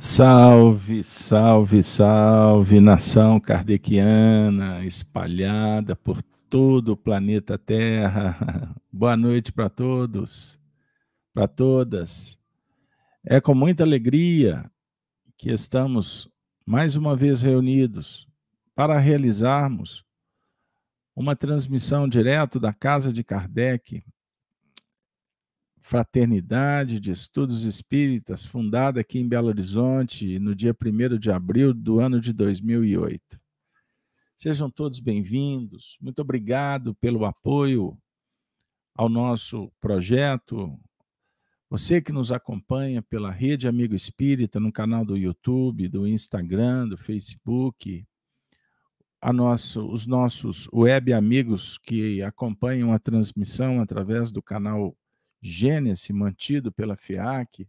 Salve, salve, salve, nação kardeciana espalhada por todo o planeta Terra. Boa noite para todos, para todas. É com muita alegria que estamos mais uma vez reunidos para realizarmos uma transmissão direto da casa de Kardec Fraternidade de Estudos Espíritas, fundada aqui em Belo Horizonte no dia 1 de abril do ano de 2008. Sejam todos bem-vindos. Muito obrigado pelo apoio ao nosso projeto. Você que nos acompanha pela Rede Amigo Espírita, no canal do YouTube, do Instagram, do Facebook, nosso, os nossos web amigos que acompanham a transmissão através do canal Gênesis, mantido pela FIAC.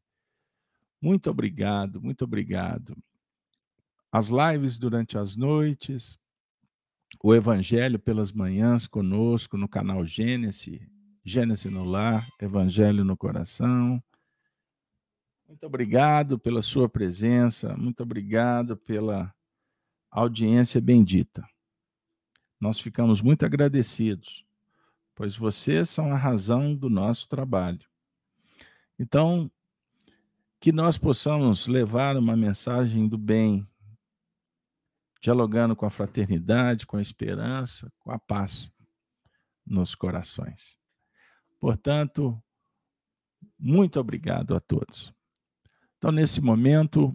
Muito obrigado, muito obrigado. As lives durante as noites, o Evangelho pelas manhãs conosco no canal Gênesis, Gênesis no Lar, Evangelho no Coração. Muito obrigado pela sua presença, muito obrigado pela audiência bendita. Nós ficamos muito agradecidos pois vocês são a razão do nosso trabalho. Então, que nós possamos levar uma mensagem do bem, dialogando com a fraternidade, com a esperança, com a paz nos corações. Portanto, muito obrigado a todos. Então, nesse momento,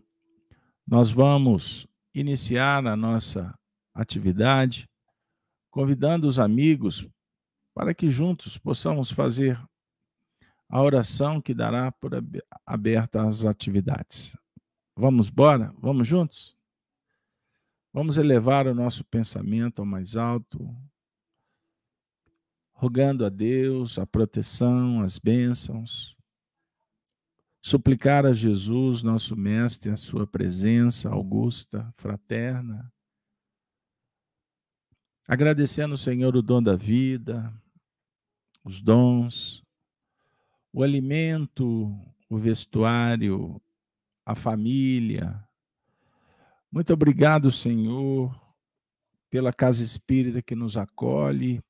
nós vamos iniciar a nossa atividade, convidando os amigos para que juntos possamos fazer a oração que dará por aberta as atividades. Vamos embora? Vamos juntos? Vamos elevar o nosso pensamento ao mais alto, rogando a Deus a proteção, as bênçãos, suplicar a Jesus, nosso Mestre, a sua presença augusta, fraterna, agradecendo ao Senhor o dom da vida, os dons, o alimento, o vestuário, a família. Muito obrigado, Senhor, pela casa espírita que nos acolhe,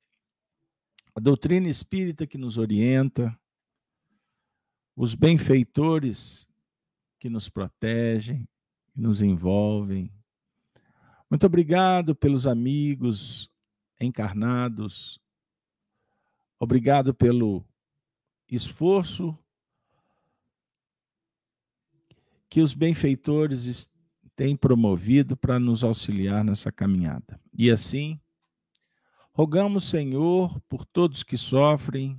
a doutrina espírita que nos orienta, os benfeitores que nos protegem, que nos envolvem. Muito obrigado pelos amigos encarnados Obrigado pelo esforço que os benfeitores têm promovido para nos auxiliar nessa caminhada. E assim, rogamos, Senhor, por todos que sofrem,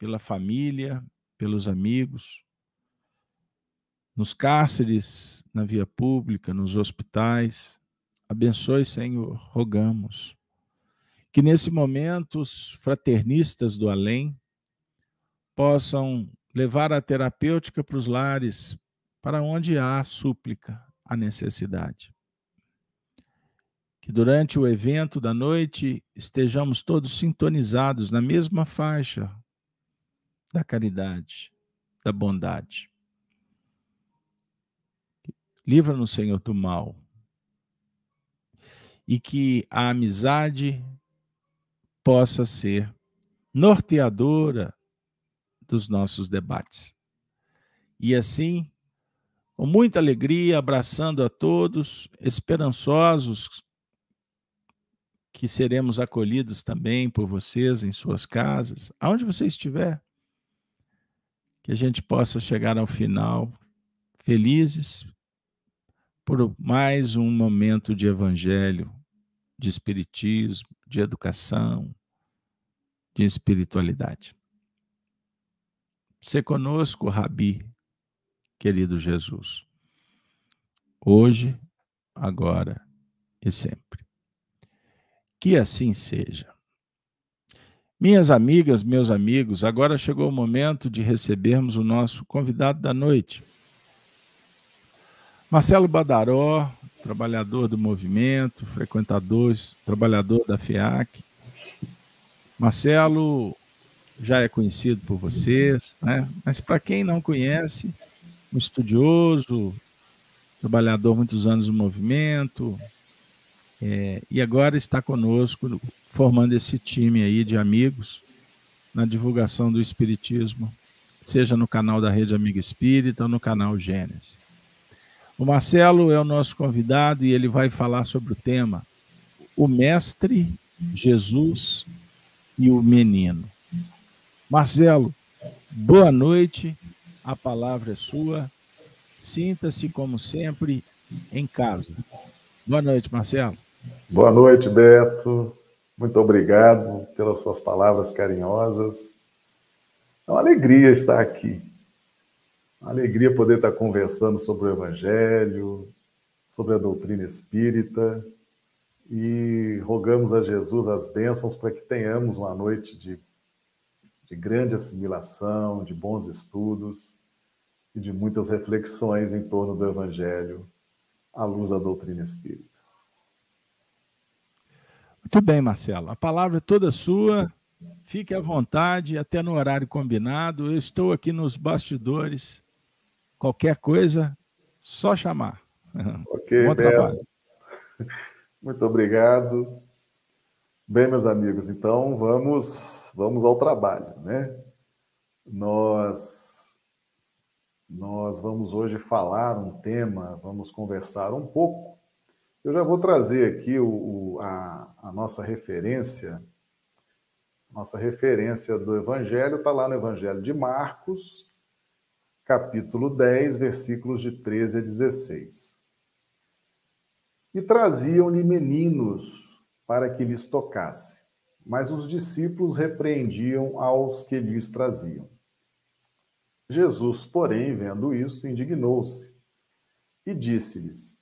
pela família, pelos amigos, nos cárceres, na via pública, nos hospitais. Abençoe, Senhor, rogamos que nesse momento os fraternistas do além possam levar a terapêutica para os lares, para onde há súplica, a necessidade. Que durante o evento da noite estejamos todos sintonizados na mesma faixa da caridade, da bondade. Livra-nos, Senhor, do mal. E que a amizade possa ser norteadora dos nossos debates. E assim, com muita alegria, abraçando a todos, esperançosos que seremos acolhidos também por vocês em suas casas, aonde você estiver, que a gente possa chegar ao final felizes por mais um momento de evangelho, de espiritismo, de educação, de espiritualidade. Se conosco, Rabi, querido Jesus, hoje, agora e sempre. Que assim seja. Minhas amigas, meus amigos, agora chegou o momento de recebermos o nosso convidado da noite. Marcelo Badaró, trabalhador do movimento, frequentador, trabalhador da FIAC. Marcelo já é conhecido por vocês, né? mas para quem não conhece, um estudioso trabalhador muitos anos no movimento, é, e agora está conosco, formando esse time aí de amigos na divulgação do Espiritismo, seja no canal da Rede Amiga Espírita ou no canal Gênesis. O Marcelo é o nosso convidado e ele vai falar sobre o tema O Mestre, Jesus e o Menino. Marcelo, boa noite, a palavra é sua. Sinta-se, como sempre, em casa. Boa noite, Marcelo. Boa noite, Beto. Muito obrigado pelas suas palavras carinhosas. É uma alegria estar aqui. Alegria poder estar conversando sobre o Evangelho, sobre a doutrina espírita e rogamos a Jesus as bênçãos para que tenhamos uma noite de, de grande assimilação, de bons estudos e de muitas reflexões em torno do Evangelho à luz da doutrina espírita. Muito bem, Marcelo. A palavra é toda sua. Fique à vontade, até no horário combinado. Eu estou aqui nos bastidores. Qualquer coisa, só chamar. Ok, Bom trabalho. Muito obrigado. Bem, meus amigos, então vamos vamos ao trabalho, né? Nós nós vamos hoje falar um tema, vamos conversar um pouco eu já vou trazer aqui o, a, a nossa referência. Nossa referência do Evangelho está lá no Evangelho de Marcos, capítulo 10, versículos de 13 a 16. E traziam-lhe meninos para que lhes tocasse, mas os discípulos repreendiam aos que lhes traziam. Jesus, porém, vendo isto, indignou-se e disse-lhes: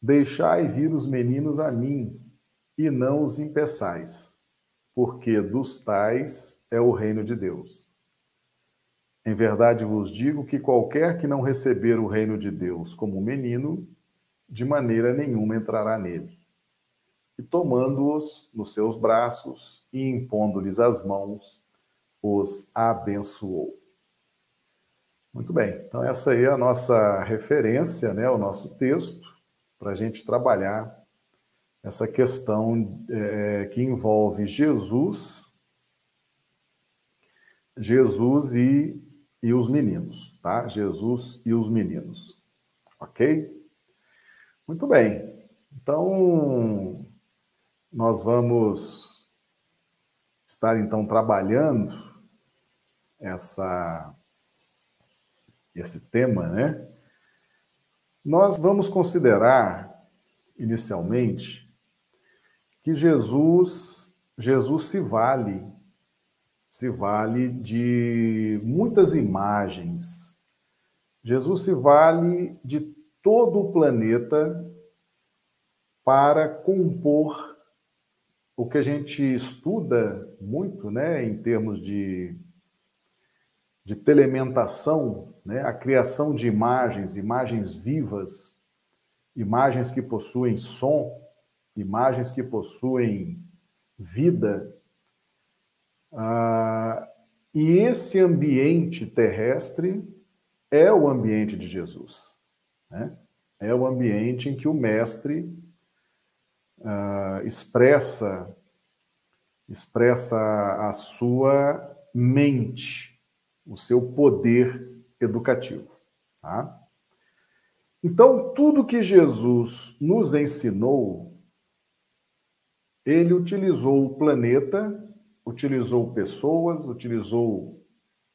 Deixai vir os meninos a mim, e não os impeçais, porque dos tais é o reino de Deus. Em verdade vos digo que qualquer que não receber o reino de Deus como menino, de maneira nenhuma entrará nele. E tomando-os nos seus braços e impondo-lhes as mãos, os abençoou. Muito bem, então essa aí é a nossa referência, né, o nosso texto para a gente trabalhar essa questão é, que envolve Jesus, Jesus e, e os meninos, tá? Jesus e os meninos, ok? Muito bem. Então, nós vamos estar então trabalhando essa esse tema, né? Nós vamos considerar inicialmente que Jesus Jesus se vale se vale de muitas imagens. Jesus se vale de todo o planeta para compor o que a gente estuda muito, né, em termos de de telementação, né? a criação de imagens, imagens vivas, imagens que possuem som, imagens que possuem vida. Ah, e esse ambiente terrestre é o ambiente de Jesus. Né? É o ambiente em que o Mestre ah, expressa, expressa a sua mente o seu poder educativo. Tá? Então, tudo que Jesus nos ensinou, ele utilizou o planeta, utilizou pessoas, utilizou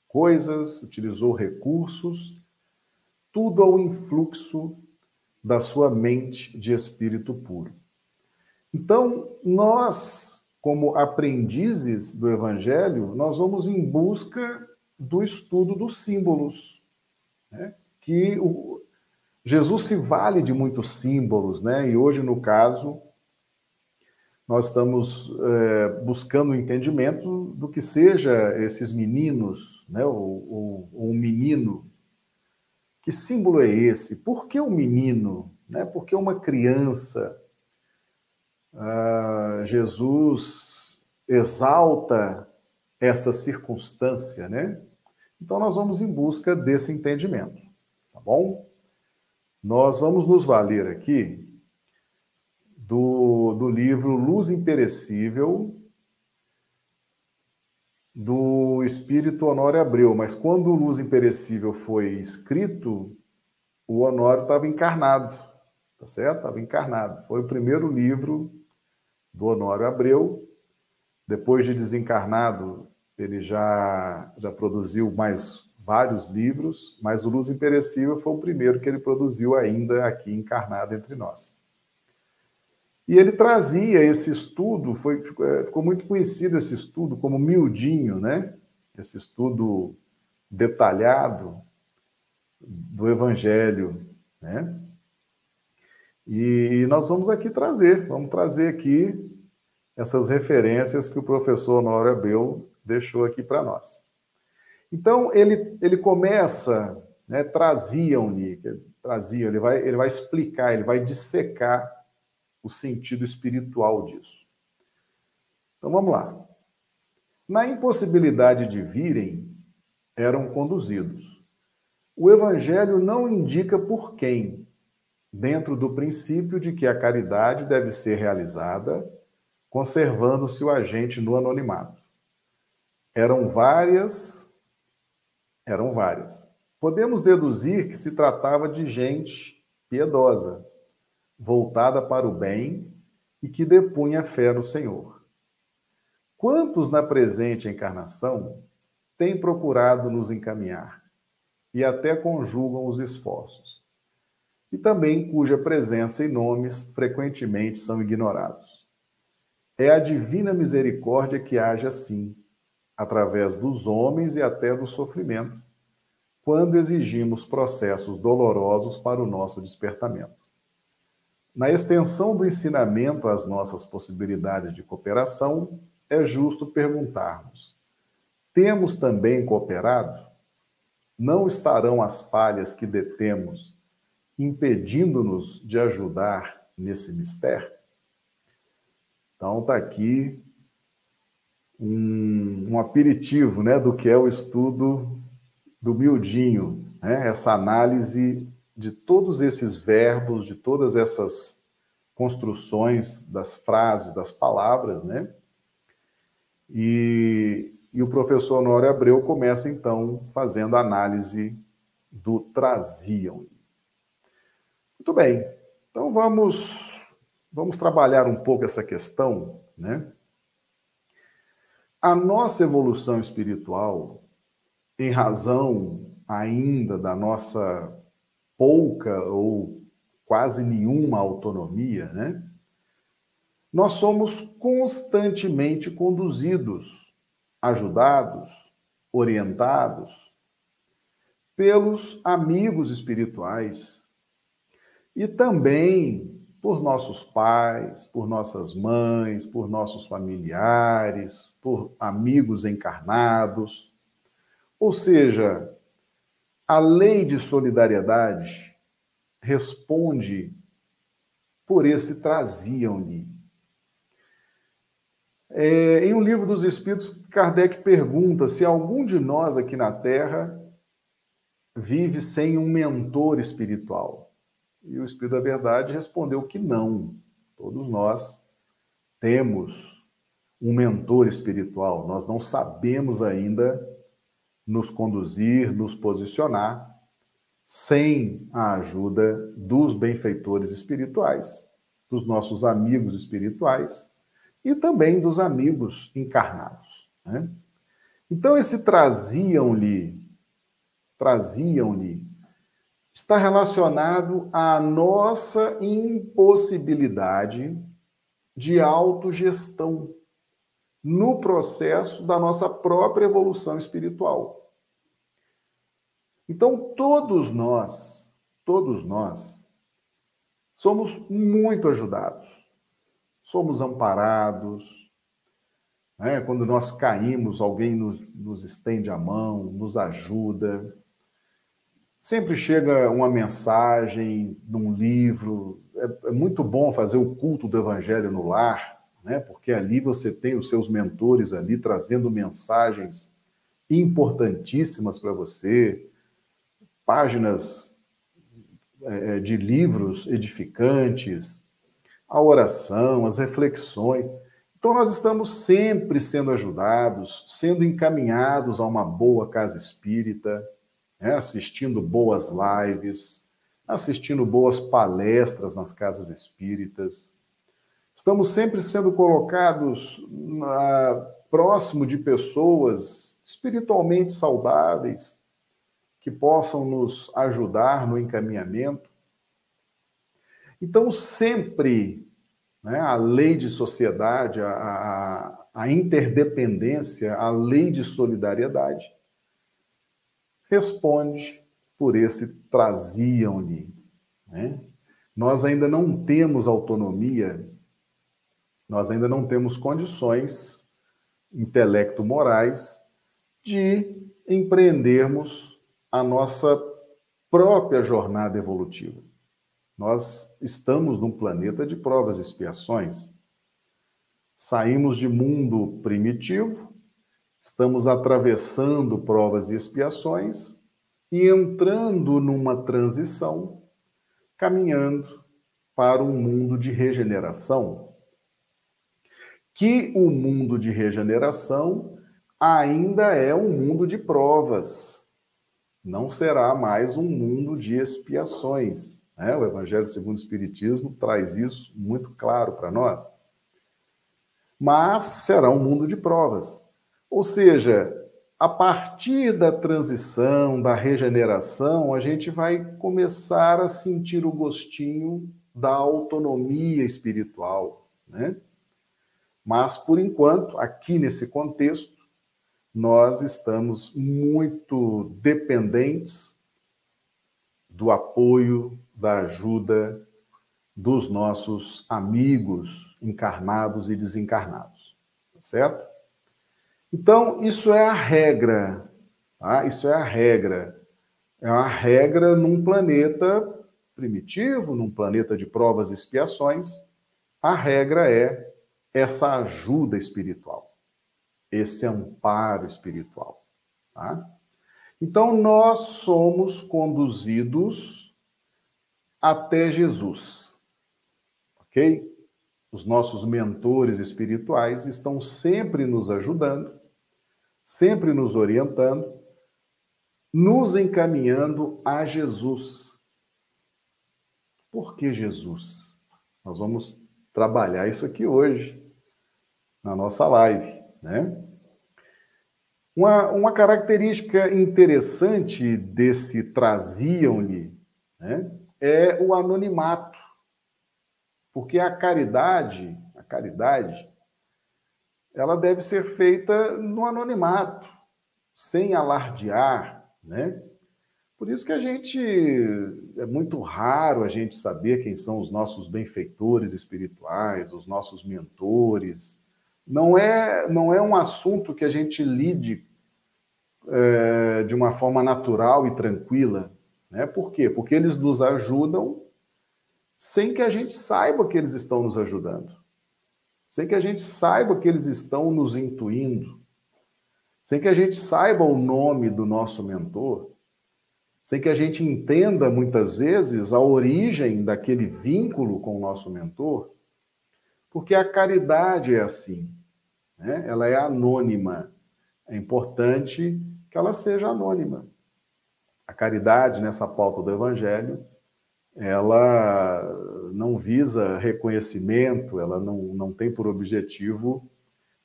coisas, utilizou recursos, tudo ao influxo da sua mente de espírito puro. Então, nós, como aprendizes do Evangelho, nós vamos em busca do estudo dos símbolos, né? que o, Jesus se vale de muitos símbolos, né? E hoje, no caso, nós estamos é, buscando o entendimento do que seja esses meninos, né? O, o, um menino. Que símbolo é esse? Por que o um menino? Né? Por que uma criança? Ah, Jesus exalta essa circunstância, né? Então, nós vamos em busca desse entendimento, tá bom? nós vamos nos valer aqui do, do livro Luz Imperecível, do espírito Honório Abreu. Mas quando Luz Imperecível foi escrito, o Honório estava encarnado, tá certo? Estava encarnado. Foi o primeiro livro do Honório Abreu. Depois de desencarnado, ele já, já produziu mais vários livros, mas o Luz Imperecível foi o primeiro que ele produziu ainda aqui encarnado entre nós. E ele trazia esse estudo, foi, é, ficou muito conhecido esse estudo como miudinho, né? Esse estudo detalhado do Evangelho, né? E nós vamos aqui trazer, vamos trazer aqui essas referências que o professor Nora Bel deixou aqui para nós. Então, ele, ele começa, né, traziam-lhe, trazia, ele vai, ele vai explicar, ele vai dissecar o sentido espiritual disso. Então vamos lá. Na impossibilidade de virem, eram conduzidos. O Evangelho não indica por quem, dentro do princípio de que a caridade deve ser realizada, conservando-se o agente no anonimato. Eram várias, eram várias. Podemos deduzir que se tratava de gente piedosa, voltada para o bem e que depunha fé no Senhor. Quantos na presente encarnação têm procurado nos encaminhar e até conjugam os esforços, e também cuja presença e nomes frequentemente são ignorados? É a divina misericórdia que age assim, através dos homens e até do sofrimento, quando exigimos processos dolorosos para o nosso despertamento. Na extensão do ensinamento às nossas possibilidades de cooperação, é justo perguntarmos: temos também cooperado? Não estarão as falhas que detemos impedindo-nos de ajudar nesse mistério? Então, está aqui um, um, aperitivo né, do que é o estudo do miudinho, né, essa análise de todos esses verbos, de todas essas construções das frases, das palavras, né? E, e o professor Honório Abreu começa, então, fazendo a análise do traziam. Muito bem, então vamos, vamos trabalhar um pouco essa questão, né? A nossa evolução espiritual, em razão ainda da nossa pouca ou quase nenhuma autonomia, né? Nós somos constantemente conduzidos, ajudados, orientados pelos amigos espirituais e também por nossos pais, por nossas mães, por nossos familiares, por amigos encarnados. Ou seja, a lei de solidariedade responde por esse traziam-lhe. É, em um livro dos Espíritos, Kardec pergunta se algum de nós aqui na Terra vive sem um mentor espiritual. E o Espírito da Verdade respondeu que não. Todos nós temos um mentor espiritual. Nós não sabemos ainda nos conduzir, nos posicionar, sem a ajuda dos benfeitores espirituais, dos nossos amigos espirituais e também dos amigos encarnados. Né? Então, esse traziam-lhe, traziam-lhe, está relacionado à nossa impossibilidade de autogestão no processo da nossa própria evolução espiritual. Então, todos nós, todos nós, somos muito ajudados, somos amparados. Né? Quando nós caímos, alguém nos, nos estende a mão, nos ajuda. Sempre chega uma mensagem num livro. É, é muito bom fazer o culto do Evangelho no lar, né? porque ali você tem os seus mentores ali trazendo mensagens importantíssimas para você páginas é, é, de livros edificantes, a oração, as reflexões. Então, nós estamos sempre sendo ajudados, sendo encaminhados a uma boa casa espírita, né? assistindo boas lives, assistindo boas palestras nas casas espíritas. Estamos sempre sendo colocados na, próximo de pessoas espiritualmente saudáveis, que possam nos ajudar no encaminhamento. Então, sempre né, a lei de sociedade, a, a, a interdependência, a lei de solidariedade, responde por esse traziam-lhe. Né? Nós ainda não temos autonomia, nós ainda não temos condições intelecto-morais de empreendermos a nossa própria jornada evolutiva. Nós estamos num planeta de provas e expiações. Saímos de mundo primitivo, estamos atravessando provas e expiações e entrando numa transição, caminhando para um mundo de regeneração. Que o mundo de regeneração ainda é um mundo de provas, não será mais um mundo de expiações. Né? O Evangelho segundo o Espiritismo traz isso muito claro para nós. Mas será um mundo de provas. Ou seja, a partir da transição, da regeneração, a gente vai começar a sentir o gostinho da autonomia espiritual, né? Mas, por enquanto, aqui nesse contexto, nós estamos muito dependentes do apoio, da ajuda dos nossos amigos encarnados e desencarnados, tá certo? Então, isso é a regra, tá? Isso é a regra. É uma regra num planeta primitivo, num planeta de provas e expiações. A regra é essa ajuda espiritual, esse amparo espiritual, tá? Então, nós somos conduzidos até Jesus, ok? Os nossos mentores espirituais estão sempre nos ajudando sempre nos orientando, nos encaminhando a Jesus. Por que Jesus? Nós vamos trabalhar isso aqui hoje, na nossa live, né? Uma, uma característica interessante desse traziam-lhe né, é o anonimato. Porque a caridade, a caridade, ela deve ser feita no anonimato, sem alardear, né? Por isso que a gente é muito raro a gente saber quem são os nossos benfeitores espirituais, os nossos mentores. Não é não é um assunto que a gente lide é, de uma forma natural e tranquila, né? Por quê? Porque eles nos ajudam sem que a gente saiba que eles estão nos ajudando sem que a gente saiba que eles estão nos intuindo, sem que a gente saiba o nome do nosso mentor, sem que a gente entenda muitas vezes a origem daquele vínculo com o nosso mentor, porque a caridade é assim, né? ela é anônima. É importante que ela seja anônima. A caridade, nessa pauta do Evangelho, ela não visa reconhecimento, ela não, não tem por objetivo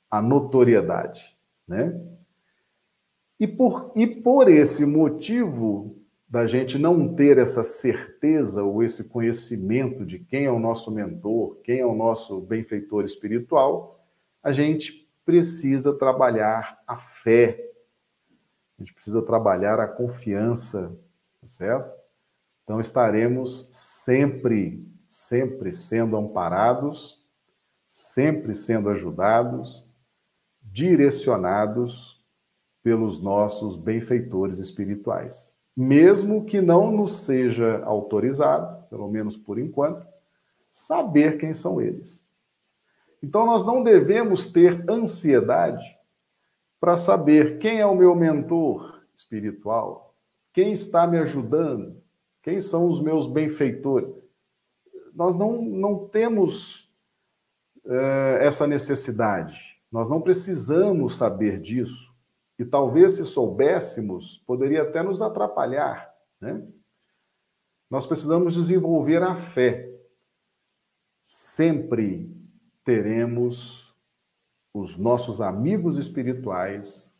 a notoriedade, né? E por, e por esse motivo da gente não ter essa certeza ou esse conhecimento de quem é o nosso mentor, quem é o nosso benfeitor espiritual, a gente precisa trabalhar a fé, a gente precisa trabalhar a confiança, tá certo? Então estaremos sempre, sempre sendo amparados, sempre sendo ajudados, direcionados pelos nossos benfeitores espirituais. Mesmo que não nos seja autorizado, pelo menos por enquanto, saber quem são eles. Então nós não devemos ter ansiedade para saber quem é o meu mentor espiritual, quem está me ajudando, Quem são os meus benfeitores? Nós não, não temos é, essa necessidade. Nós não precisamos saber disso. E talvez, se soubéssemos, poderia até nos atrapalhar. Né? Nós precisamos desenvolver a fé. Sempre teremos os nossos amigos espirituais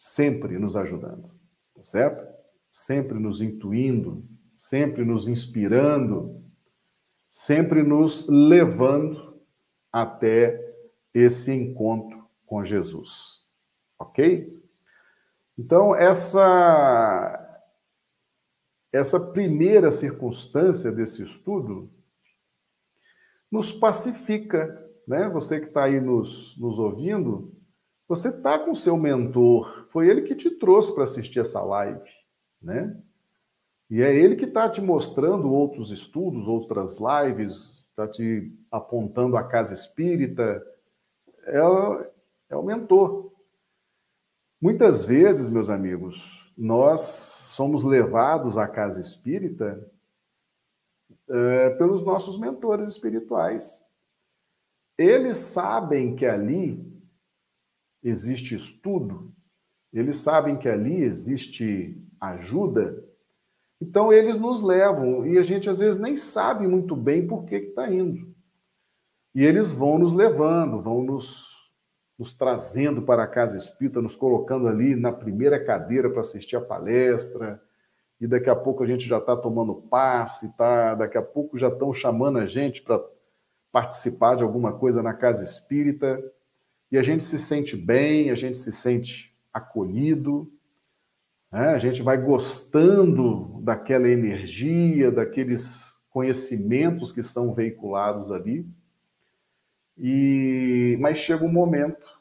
sempre nos ajudando, tá certo? Sempre nos intuindo, sempre nos inspirando, sempre nos levando até esse encontro com Jesus. Ok? Então, essa, essa primeira circunstância desse estudo nos pacifica, né? Você que está aí nos, nos ouvindo, você está com seu mentor, foi ele que te trouxe para assistir essa live, né? E é ele que está te mostrando outros estudos, outras lives, está te apontando a casa espírita, é, é o mentor. Muitas vezes, meus amigos, nós somos levados à casa espírita é, pelos nossos mentores espirituais. Eles sabem que ali existe estudo, eles sabem que ali existe ajuda, então eles nos levam e a gente às vezes nem sabe muito bem por que está indo. E eles vão nos levando, vão nos, nos trazendo para a casa espírita, nos colocando ali na primeira cadeira para assistir a palestra, e daqui a pouco a gente já está tomando passe, tá? daqui a pouco já estão chamando a gente para participar de alguma coisa na casa espírita, e a gente se sente bem, a gente se sente acolhido, né? a gente vai gostando daquela energia, daqueles conhecimentos que são veiculados ali, e mas chega um momento,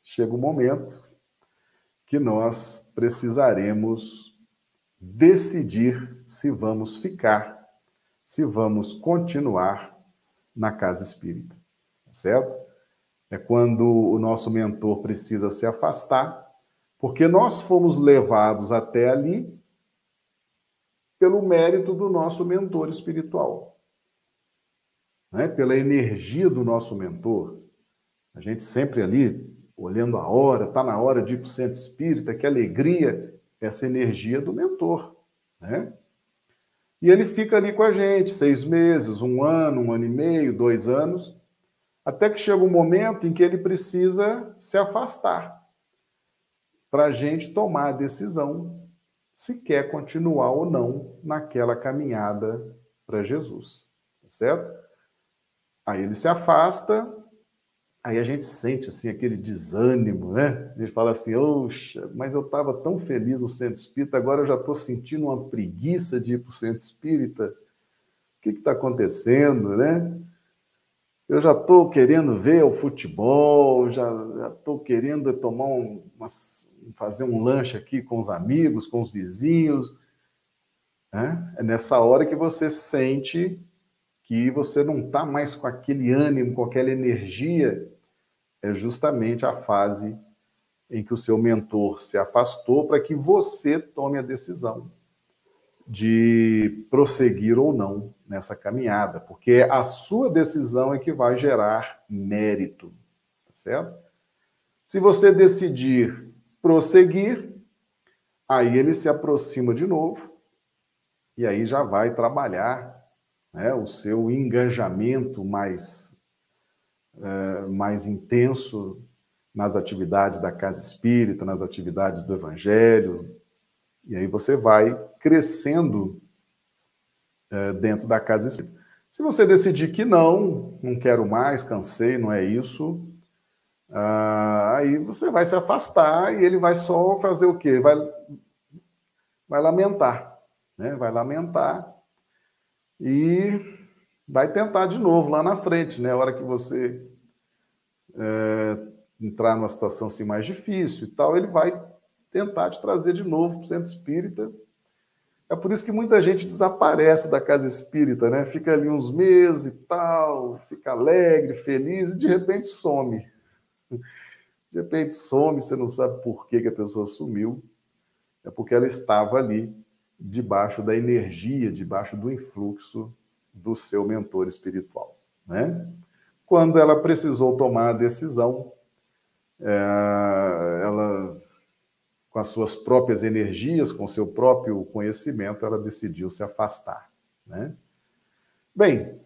chega um momento que nós precisaremos decidir se vamos ficar, se vamos continuar na casa espírita, tá certo? É quando o nosso mentor precisa se afastar, porque nós fomos levados até ali pelo mérito do nosso mentor espiritual, né? pela energia do nosso mentor. A gente sempre ali, olhando a hora, está na hora de ir para o centro espírita, que alegria essa energia do mentor, né? E ele fica ali com a gente seis meses, um ano, um ano e meio, dois anos, até que chega um momento em que ele precisa se afastar para a gente tomar a decisão se quer continuar ou não naquela caminhada para Jesus, tá certo? Aí ele se afasta, Aí a gente sente assim aquele desânimo, né? A gente fala assim, oxa, mas eu estava tão feliz no centro espírita, agora eu já estou sentindo uma preguiça de ir para o centro espírita. O que está acontecendo, né? Eu já estou querendo ver o futebol, já estou querendo tomar um, uma, fazer um lanche aqui com os amigos, com os vizinhos. Né? É nessa hora que você sente que você não está mais com aquele ânimo, com aquela energia é justamente a fase em que o seu mentor se afastou para que você tome a decisão de prosseguir ou não nessa caminhada, porque a sua decisão é que vai gerar mérito, tá certo? Se você decidir prosseguir, aí ele se aproxima de novo e aí já vai trabalhar né, o seu engajamento mais é, mais intenso nas atividades da casa espírita, nas atividades do evangelho, e aí você vai crescendo é, dentro da casa espírita. Se você decidir que não, não quero mais, cansei, não é isso, ah, aí você vai se afastar e ele vai só fazer o quê? Vai, vai lamentar, né? Vai lamentar e vai tentar de novo lá na frente, né? A hora que você é, entrar numa situação assim mais difícil e tal, ele vai tentar te trazer de novo para o centro espírita. É por isso que muita gente desaparece da casa espírita, né? Fica ali uns meses e tal, fica alegre, feliz e de repente some. De repente some, você não sabe por que, que a pessoa sumiu. É porque ela estava ali debaixo da energia, debaixo do influxo do seu mentor espiritual. Né? Quando ela precisou tomar a decisão, é, ela, com as suas próprias energias, com seu próprio conhecimento, ela decidiu se afastar. Né? Bem,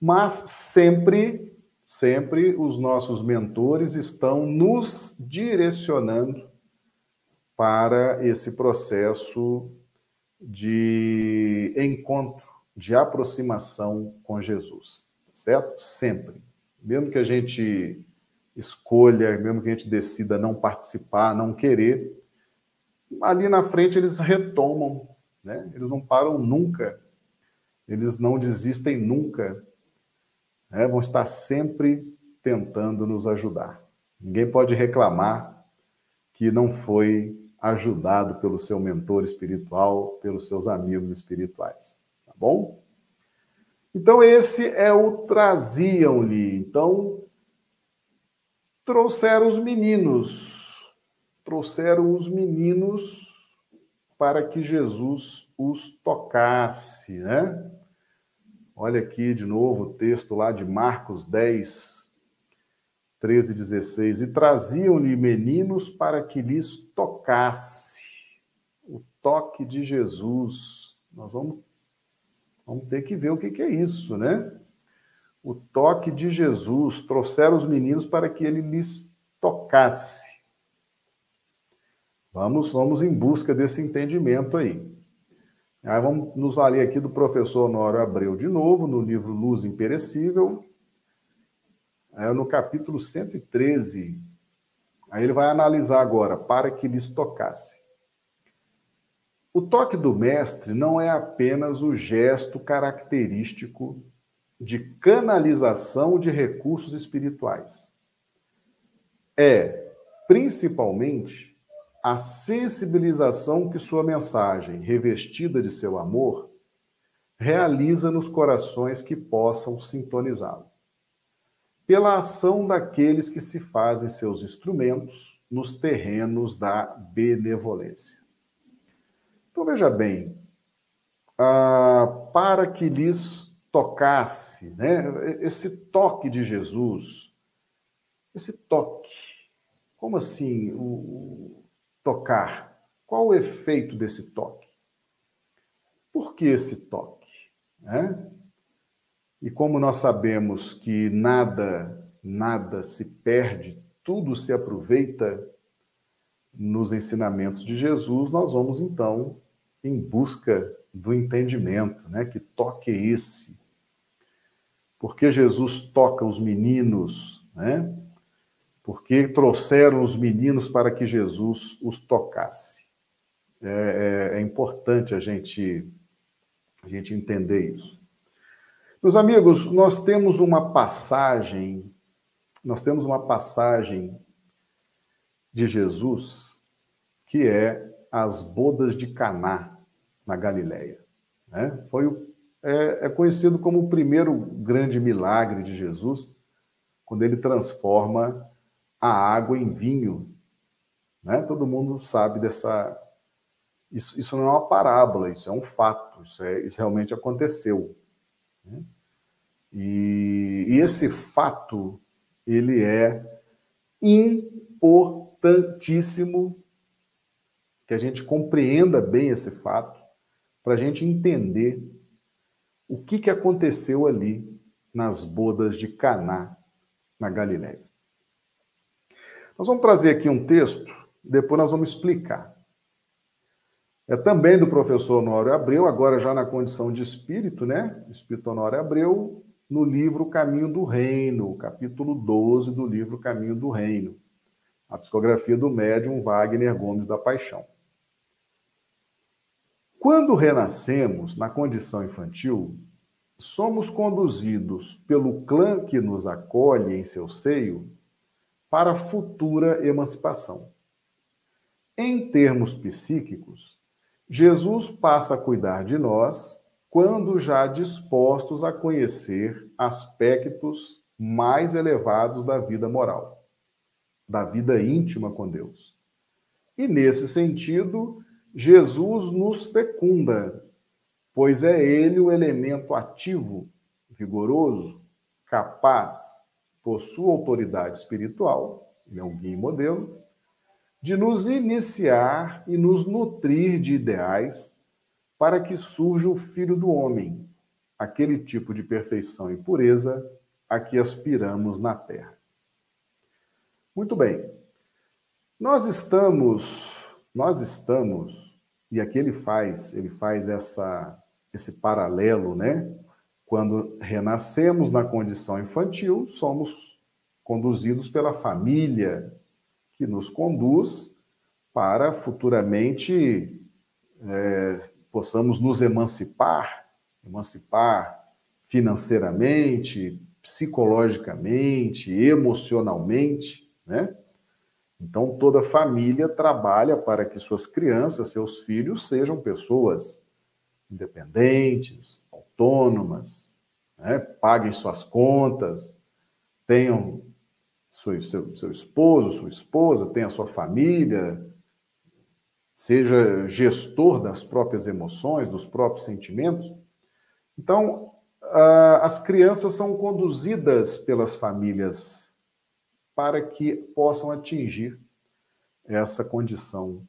mas sempre, sempre os nossos mentores estão nos direcionando para esse processo de encontro, de aproximação com Jesus, certo? Sempre. Mesmo que a gente escolha, mesmo que a gente decida não participar, não querer, ali na frente eles retomam, né? Eles não param nunca, eles não desistem nunca, né? vão estar sempre tentando nos ajudar. Ninguém pode reclamar que não foi ajudado pelo seu mentor espiritual, pelos seus amigos espirituais, tá bom? Então esse é o traziam-lhe. Então trouxeram os meninos, trouxeram os meninos para que Jesus os tocasse, né? Olha aqui de novo o texto lá de Marcos 10, 13 e 16. E traziam-lhe meninos para que lhes tocasse. O toque de Jesus. Nós vamos, vamos ter que ver o que, que é isso, né? O toque de Jesus. Trouxeram os meninos para que ele lhes tocasse. Vamos, vamos em busca desse entendimento aí. Aí vamos nos valer aqui do professor Honório Abreu de novo, no livro Luz Imperecível, é no capítulo 113. Aí ele vai analisar agora, para que lhes tocasse. O toque do mestre não é apenas o gesto característico de canalização de recursos espirituais. É, principalmente, a sensibilização que sua mensagem, revestida de seu amor, realiza nos corações que possam sintonizá-lo pela ação daqueles que se fazem seus instrumentos nos terrenos da benevolência. Então veja bem, ah, para que lhes tocasse, né, esse toque de Jesus, esse toque, como assim o, tocar? Qual o efeito desse toque? Por que esse toque? Né? E como nós sabemos que nada, nada se perde, tudo se aproveita nos ensinamentos de Jesus, nós vamos então em busca do entendimento, né? Que toque é esse? Porque Jesus toca os meninos, né? Porque trouxeram os meninos para que Jesus os tocasse. É, é, é importante a gente, a gente entender isso. Meus amigos, nós temos uma passagem, nós temos uma passagem de Jesus que é as bodas de Caná na Galileia. Né? Foi o, é, é conhecido como o primeiro grande milagre de Jesus, quando ele transforma a água em vinho. Né? Todo mundo sabe dessa. Isso, isso não é uma parábola, isso é um fato, isso, é, isso realmente aconteceu. Né? E, e esse fato, ele é importantíssimo que a gente compreenda bem esse fato, para a gente entender o que, que aconteceu ali nas bodas de Caná, na Galiléia. Nós vamos trazer aqui um texto, depois nós vamos explicar. É também do professor Honório Abreu, agora já na condição de espírito, né? Espírito Honório Abreu, no livro Caminho do Reino, capítulo 12 do livro Caminho do Reino, a psicografia do médium Wagner Gomes da Paixão. Quando renascemos na condição infantil, somos conduzidos pelo clã que nos acolhe em seu seio para futura emancipação. Em termos psíquicos, Jesus passa a cuidar de nós quando já dispostos a conhecer aspectos mais elevados da vida moral, da vida íntima com Deus. E nesse sentido, Jesus nos fecunda, pois é ele o elemento ativo, vigoroso, capaz, possui autoridade espiritual, ele é um guia e modelo, de nos iniciar e nos nutrir de ideais para que surja o Filho do Homem, aquele tipo de perfeição e pureza a que aspiramos na Terra. Muito bem. Nós estamos, nós estamos, e aqui ele faz, ele faz essa, esse paralelo, né? Quando renascemos na condição infantil, somos conduzidos pela família que nos conduz para futuramente é, possamos nos emancipar, emancipar financeiramente, psicologicamente, emocionalmente, né? Então toda família trabalha para que suas crianças, seus filhos sejam pessoas independentes, autônomas, né? paguem suas contas, tenham seu, seu, esposo, sua esposa, tenha sua família, seja gestor das próprias emoções, dos próprios sentimentos. Então, as crianças são conduzidas pelas famílias para que possam atingir essa condição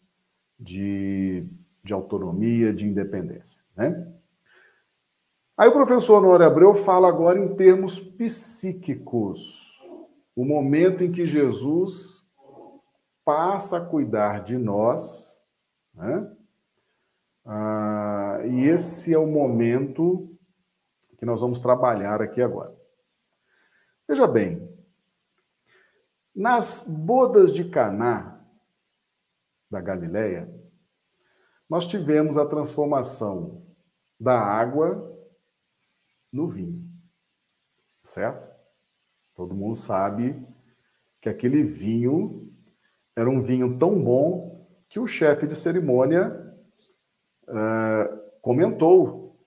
de, de autonomia, de independência. Né? Aí o professor Honório Abreu fala agora em termos psíquicos o momento em que Jesus passa a cuidar de nós, né? Ah, e esse é o momento que nós vamos trabalhar aqui agora. Veja bem, nas bodas de Caná da Galileia, nós tivemos a transformação da água no vinho, certo? Todo mundo sabe que aquele vinho era um vinho tão bom que o chefe de cerimônia uh, comentou.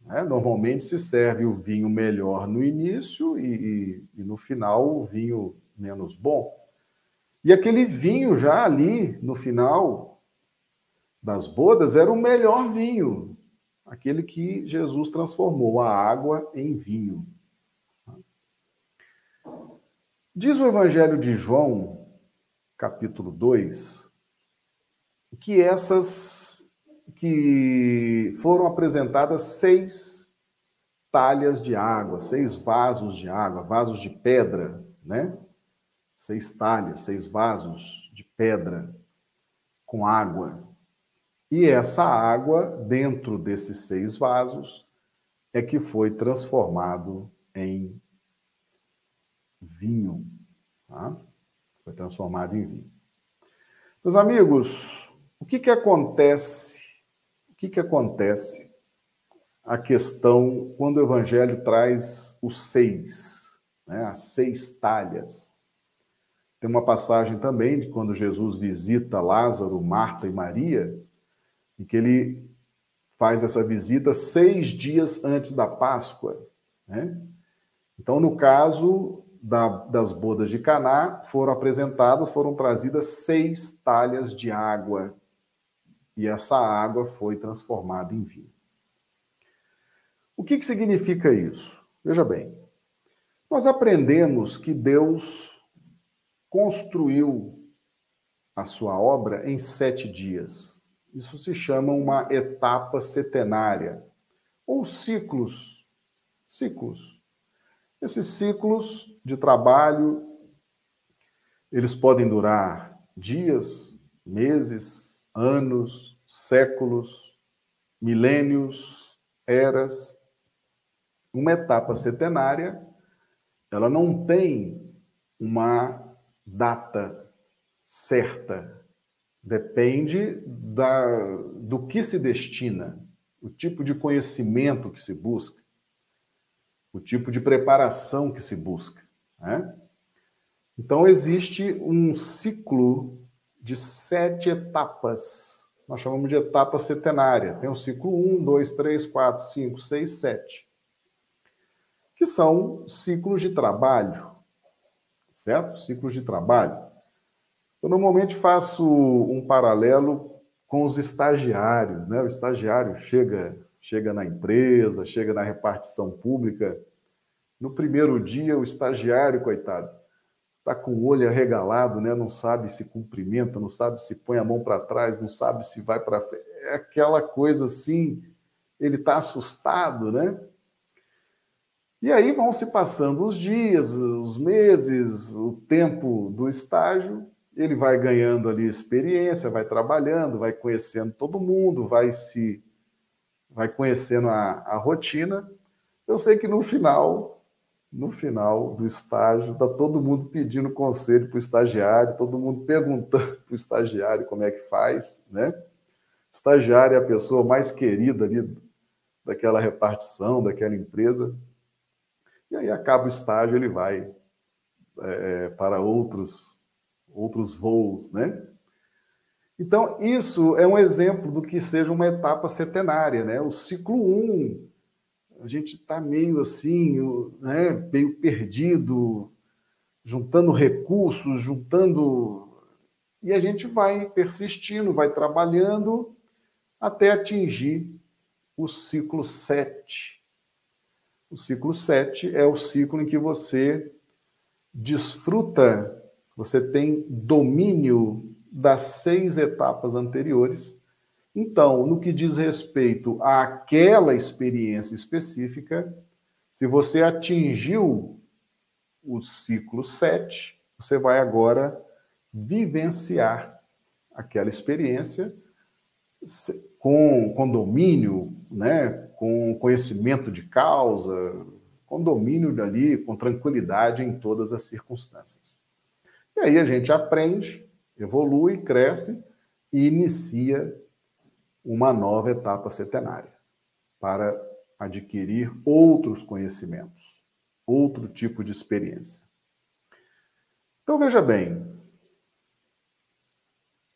Né? Normalmente se serve o vinho melhor no início e, e, e no final o vinho menos bom. E aquele vinho já ali no final das bodas era o melhor vinho, aquele que Jesus transformou a água em vinho. Diz o Evangelho de João, capítulo 2, que essas que foram apresentadas seis talhas de água, seis vasos de água, vasos de pedra, né? Seis talhas, seis vasos de pedra com água. E essa água, dentro desses seis vasos, é que foi transformado em vinho. Tá? Foi transformado em vinho. Meus amigos, o que, que acontece? O que, que acontece a questão quando o Evangelho traz os seis, né, as seis talhas? Tem uma passagem também de quando Jesus visita Lázaro, Marta e Maria, em que ele faz essa visita seis dias antes da Páscoa. Né? Então, no caso, da, das bodas de Caná foram apresentadas, foram trazidas seis talhas de água e essa água foi transformada em vinho. O que, que significa isso? Veja bem, nós aprendemos que Deus construiu a sua obra em sete dias. Isso se chama uma etapa setenária, ou ciclos. Ciclos. Esses ciclos de trabalho, eles podem durar dias, meses, anos, séculos, milênios, eras. Uma etapa setenária, ela não tem uma data certa. Depende da, do que se destina, o tipo de conhecimento que se busca o tipo de preparação que se busca. Né? Então, existe um ciclo de sete etapas. Nós chamamos de etapa setenária. Tem o ciclo 1, 2, 3, 4, 5, 6, 7. Que são ciclos de trabalho. Certo? Ciclos de trabalho. Eu normalmente faço um paralelo com os estagiários, né? O estagiário chega, chega na empresa, chega na repartição pública. No primeiro dia, o estagiário, coitado, está com o olho arregalado, né? Não sabe se cumprimenta, não sabe se põe a mão para trás, não sabe se vai para é aquela coisa assim, ele está assustado, né? E aí vão se passando os dias, os meses, o tempo do estágio, ele vai ganhando ali experiência, vai trabalhando, vai conhecendo todo mundo, vai se vai conhecendo a, a rotina. Eu sei que no final, no final do estágio, está todo mundo pedindo conselho para o estagiário, todo mundo perguntando para o estagiário como é que faz, né? O estagiário é a pessoa mais querida ali daquela repartição, daquela empresa. E aí acaba o estágio, ele vai é, para outros, outros voos, né? Então, isso é um exemplo do que seja uma etapa setenária, né? O ciclo 1, um, a gente está meio assim, né, meio perdido, juntando recursos, juntando. E a gente vai persistindo, vai trabalhando até atingir o ciclo 7, o ciclo 7 é o ciclo em que você desfruta, você tem domínio das seis etapas anteriores. Então, no que diz respeito àquela experiência específica, se você atingiu o ciclo 7, você vai agora vivenciar aquela experiência com, com domínio, né, com conhecimento de causa, com domínio ali, com tranquilidade em todas as circunstâncias. E aí a gente aprende, evolui, cresce e inicia uma nova etapa setenária para adquirir outros conhecimentos, outro tipo de experiência. Então veja bem,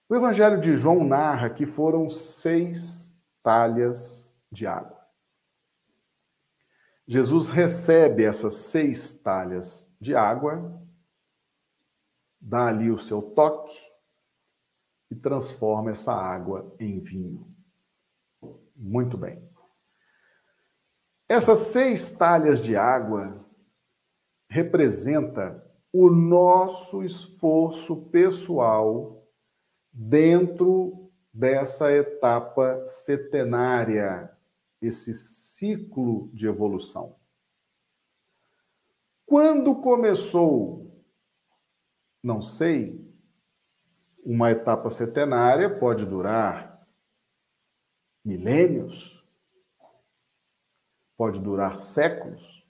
o Evangelho de João narra que foram seis talhas de água. Jesus recebe essas seis talhas de água, dá ali o seu toque e transforma essa água em vinho. Muito bem. Essas seis talhas de água representa o nosso esforço pessoal dentro dessa etapa setenária esse ciclo de evolução. Quando começou, não sei, uma etapa setenária pode durar milênios, pode durar séculos,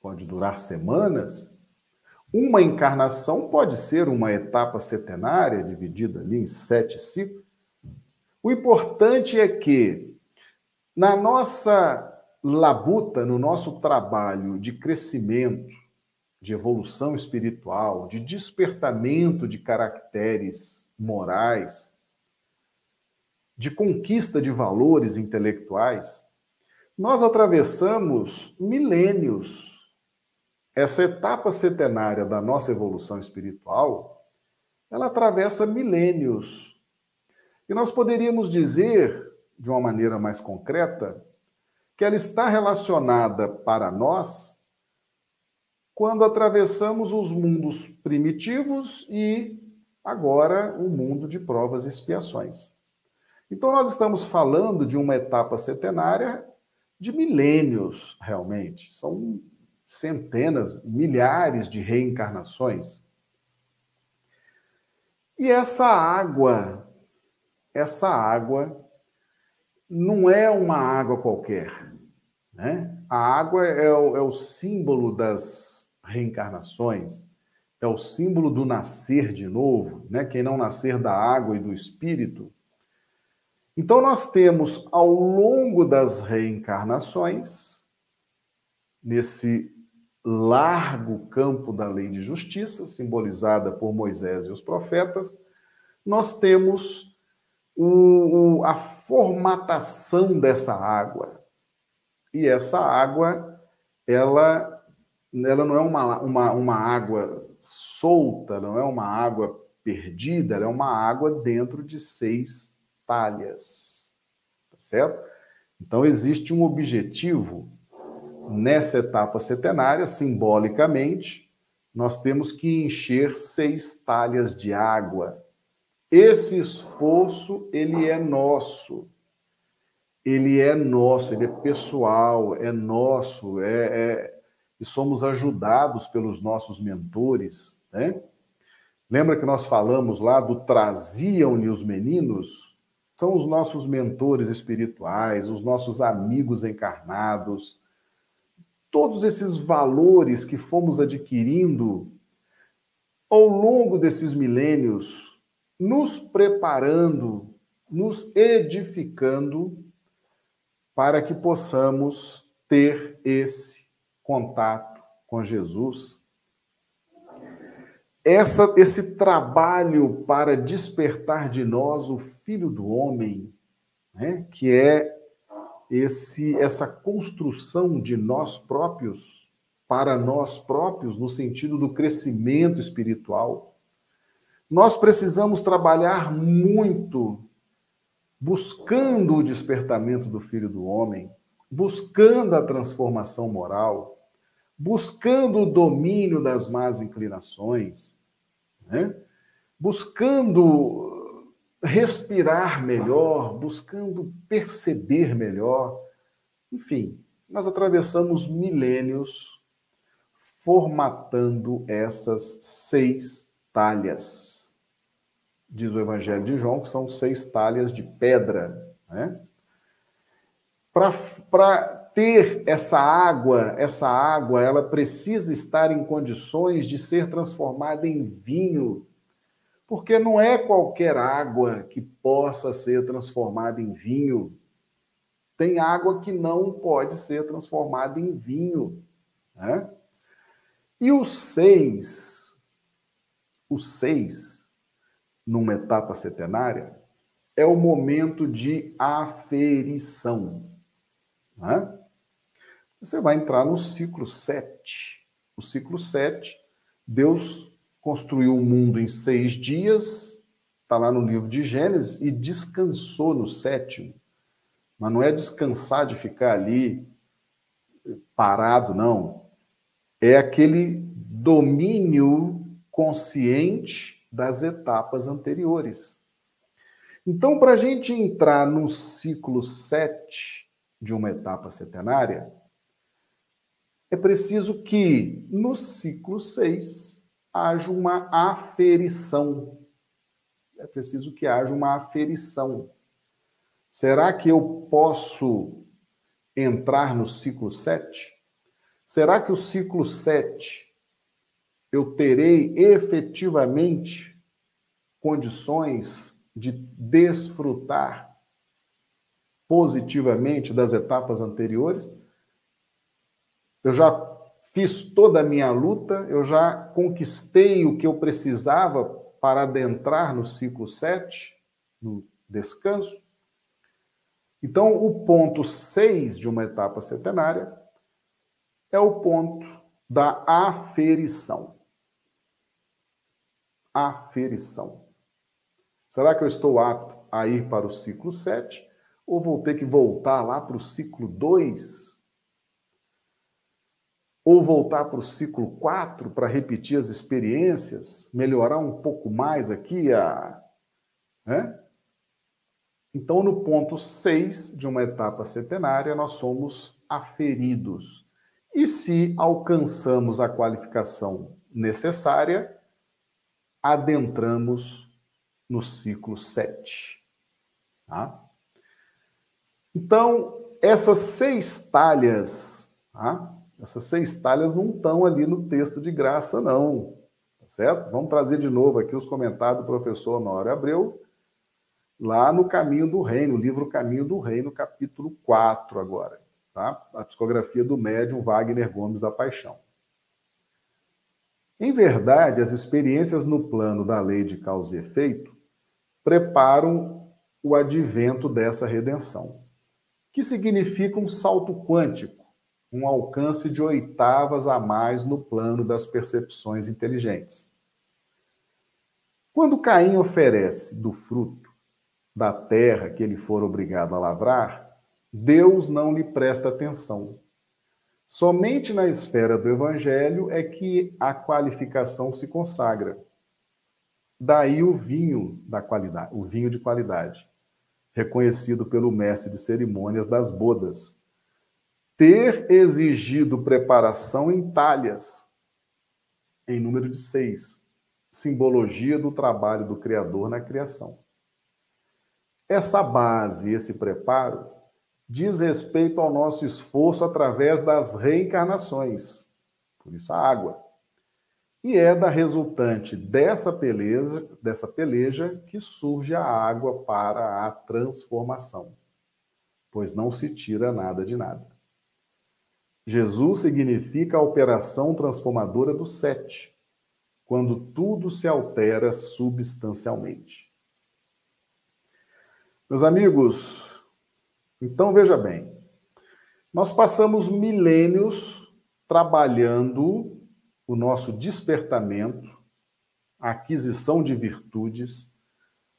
pode durar semanas. Uma encarnação pode ser uma etapa setenária, dividida ali em sete ciclos. O importante é que na nossa labuta, no nosso trabalho de crescimento, de evolução espiritual, de despertamento de caracteres morais, de conquista de valores intelectuais, nós atravessamos milênios. Essa etapa setenária da nossa evolução espiritual, ela atravessa milênios. E nós poderíamos dizer de uma maneira mais concreta, que ela está relacionada para nós quando atravessamos os mundos primitivos e agora o mundo de provas e expiações. Então, nós estamos falando de uma etapa setenária de milênios, realmente. São centenas, milhares de reencarnações. E essa água, essa água não é uma água qualquer. Né? A água é o, é o símbolo das reencarnações, é o símbolo do nascer de novo, né? quem não nascer da água e do espírito. Então, nós temos ao longo das reencarnações, nesse largo campo da lei de justiça, simbolizada por Moisés e os profetas, nós temos o, o, a formatação dessa água. E essa água, ela, ela não é uma, uma, uma água solta, não é uma água perdida, ela é uma água dentro de seis talhas. Tá certo? Então, existe um objetivo nessa etapa setenária, simbolicamente, nós temos que encher seis talhas de água. Esse esforço, ele é nosso. Ele é nosso, ele é pessoal, é nosso, é, é e somos ajudados pelos nossos mentores, né? Lembra que nós falamos lá do traziam-lhe os meninos? São os nossos mentores espirituais, os nossos amigos encarnados, todos esses valores que fomos adquirindo ao longo desses milênios, nos preparando, nos edificando para que possamos ter esse contato com Jesus. Essa, esse trabalho para despertar de nós o Filho do Homem, né, que é esse essa construção de nós próprios para nós próprios no sentido do crescimento espiritual. Nós precisamos trabalhar muito buscando o despertamento do filho do homem, buscando a transformação moral, buscando o domínio das más inclinações, né? buscando respirar melhor, buscando perceber melhor. Enfim, nós atravessamos milênios formatando essas seis talhas. Diz o Evangelho de João que são seis talhas de pedra. Né? Para ter essa água, essa água, ela precisa estar em condições de ser transformada em vinho porque não é qualquer água que possa ser transformada em vinho. Tem água que não pode ser transformada em vinho. Né? E os seis, os seis, numa etapa setenária, é o momento de aferição. Né? Você vai entrar no ciclo 7. O ciclo 7, Deus construiu o mundo em seis dias, está lá no livro de Gênesis, e descansou no sétimo. Mas não é descansar de ficar ali parado, não. É aquele domínio consciente das etapas anteriores. Então, para a gente entrar no ciclo 7 de uma etapa setenária, é preciso que no ciclo 6 haja uma aferição. É preciso que haja uma aferição. Será que eu posso entrar no ciclo 7? Será que o ciclo 7 eu terei efetivamente condições de desfrutar positivamente das etapas anteriores? Eu já fiz toda a minha luta, eu já conquistei o que eu precisava para adentrar no ciclo 7, no descanso. Então, o ponto 6 de uma etapa setenária é o ponto da aferição. Aferição. Será que eu estou apto a ir para o ciclo 7 ou vou ter que voltar lá para o ciclo 2? Ou voltar para o ciclo 4 para repetir as experiências, melhorar um pouco mais aqui a. Né? Então, no ponto 6 de uma etapa setenária, nós somos aferidos. E se alcançamos a qualificação necessária, adentramos no ciclo 7. Tá? Então, essas seis talhas, tá? Essas seis talhas não estão ali no texto de graça, não. Tá certo? Vamos trazer de novo aqui os comentários do professor Honório Abreu, lá no Caminho do Reino, livro Caminho do Reino, capítulo 4 agora. Tá? A psicografia do médium Wagner Gomes da Paixão. Em verdade, as experiências no plano da lei de causa e efeito preparam o advento dessa redenção, que significa um salto quântico um alcance de oitavas a mais no plano das percepções inteligentes. Quando Caim oferece do fruto, da terra que ele for obrigado a lavrar, Deus não lhe presta atenção. Somente na esfera do evangelho é que a qualificação se consagra. Daí o vinho da qualidade, o vinho de qualidade, reconhecido pelo mestre de cerimônias das bodas. Ter exigido preparação em talhas, em número de seis, simbologia do trabalho do Criador na criação. Essa base, esse preparo, diz respeito ao nosso esforço através das reencarnações, por isso a água. E é da resultante dessa peleja, dessa peleja que surge a água para a transformação, pois não se tira nada de nada. Jesus significa a operação transformadora do sete, quando tudo se altera substancialmente. Meus amigos, então veja bem, nós passamos milênios trabalhando o nosso despertamento, a aquisição de virtudes,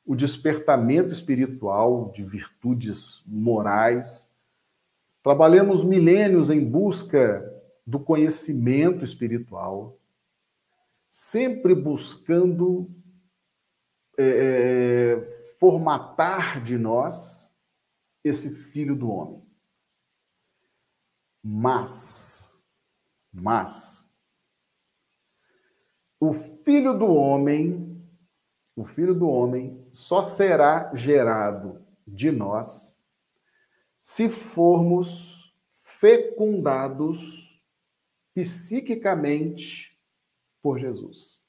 o despertamento espiritual de virtudes morais. Trabalhamos milênios em busca do conhecimento espiritual, sempre buscando é, formatar de nós esse filho do homem. Mas, mas, o filho do homem, o filho do homem só será gerado de nós se formos fecundados psiquicamente por Jesus.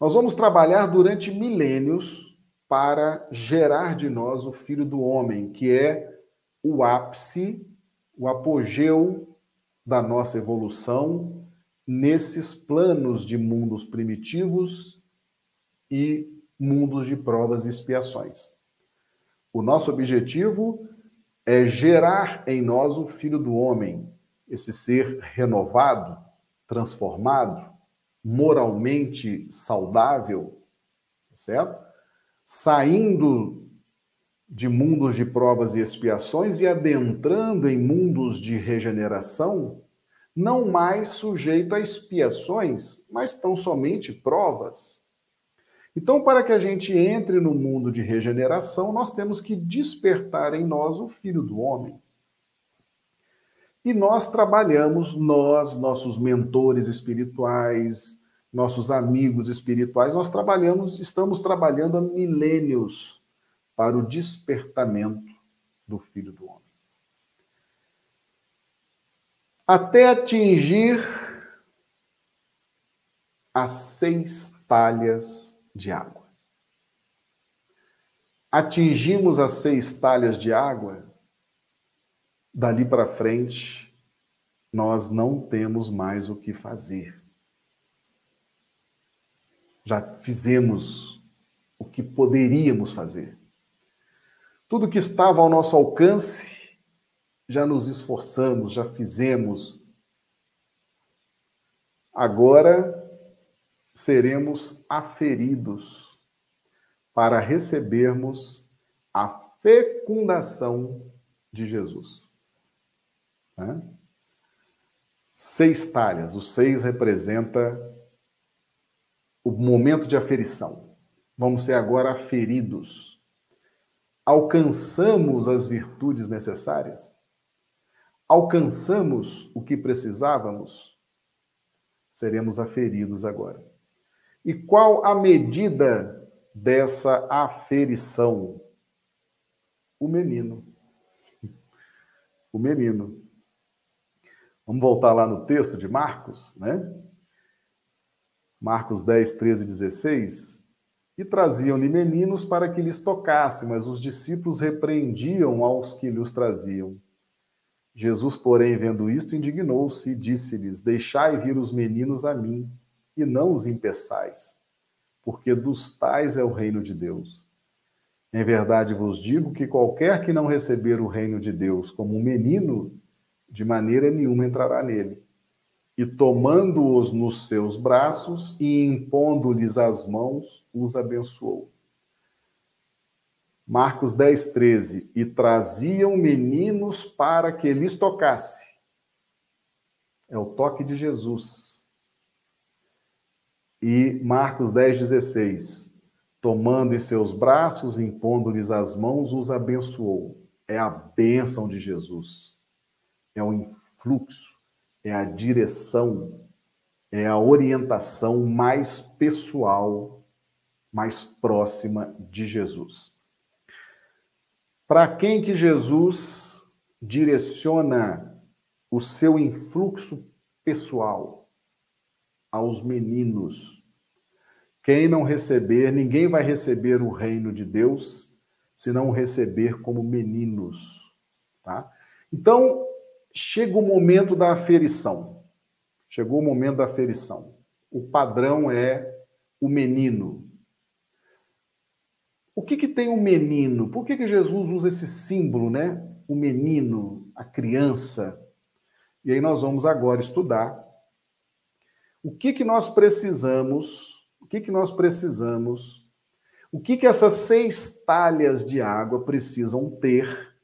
Nós vamos trabalhar durante milênios para gerar de nós o filho do homem, que é o ápice, o apogeu da nossa evolução nesses planos de mundos primitivos e mundos de provas e expiações. O nosso objetivo é gerar em nós o filho do homem, esse ser renovado, transformado, moralmente saudável, certo? Saindo de mundos de provas e expiações e adentrando em mundos de regeneração, não mais sujeito a expiações, mas tão somente provas. Então, para que a gente entre no mundo de regeneração, nós temos que despertar em nós o Filho do Homem. E nós trabalhamos, nós, nossos mentores espirituais, nossos amigos espirituais, nós trabalhamos, estamos trabalhando há milênios para o despertamento do Filho do Homem. Até atingir as seis talhas de água. Atingimos as seis talhas de água, dali para frente, nós não temos mais o que fazer. Já fizemos o que poderíamos fazer. Tudo que estava ao nosso alcance, já nos esforçamos, já fizemos. Agora seremos aferidos para recebermos a fecundação de Jesus. Né? Seis talhas. O seis representa o momento de aferição. Vamos ser agora aferidos. Alcançamos as virtudes necessárias? Alcançamos o que precisávamos? Seremos aferidos agora. E qual a medida dessa aferição? O menino. O menino. Vamos voltar lá no texto de Marcos, né? Marcos 10, 13 e 16. E traziam-lhe meninos para que lhes tocasse, mas os discípulos repreendiam aos que lhes traziam. Jesus, porém, vendo isto, indignou-se e disse-lhes: Deixai vir os meninos a mim, e não os impeçais, porque dos tais é o reino de Deus. Em verdade vos digo que qualquer que não receber o reino de Deus como um menino, de maneira nenhuma entrará nele. E tomando-os nos seus braços e impondo-lhes as mãos, os abençoou. Marcos 10, 13. E traziam meninos para que lhes tocasse. É o toque de Jesus. E Marcos 10, 16. Tomando em seus braços, impondo-lhes as mãos, os abençoou. É a bênção de Jesus. É o influxo, é a direção, é a orientação mais pessoal, mais próxima de Jesus. Para quem que Jesus direciona o seu influxo pessoal? Aos meninos. Quem não receber, ninguém vai receber o reino de Deus se não receber como meninos, tá? Então, chega o momento da aferição. Chegou o momento da aferição. O padrão é o menino, o que, que tem o um menino? Por que, que Jesus usa esse símbolo, né? O menino, a criança. E aí nós vamos agora estudar o que, que nós precisamos, o que, que nós precisamos, o que, que essas seis talhas de água precisam ter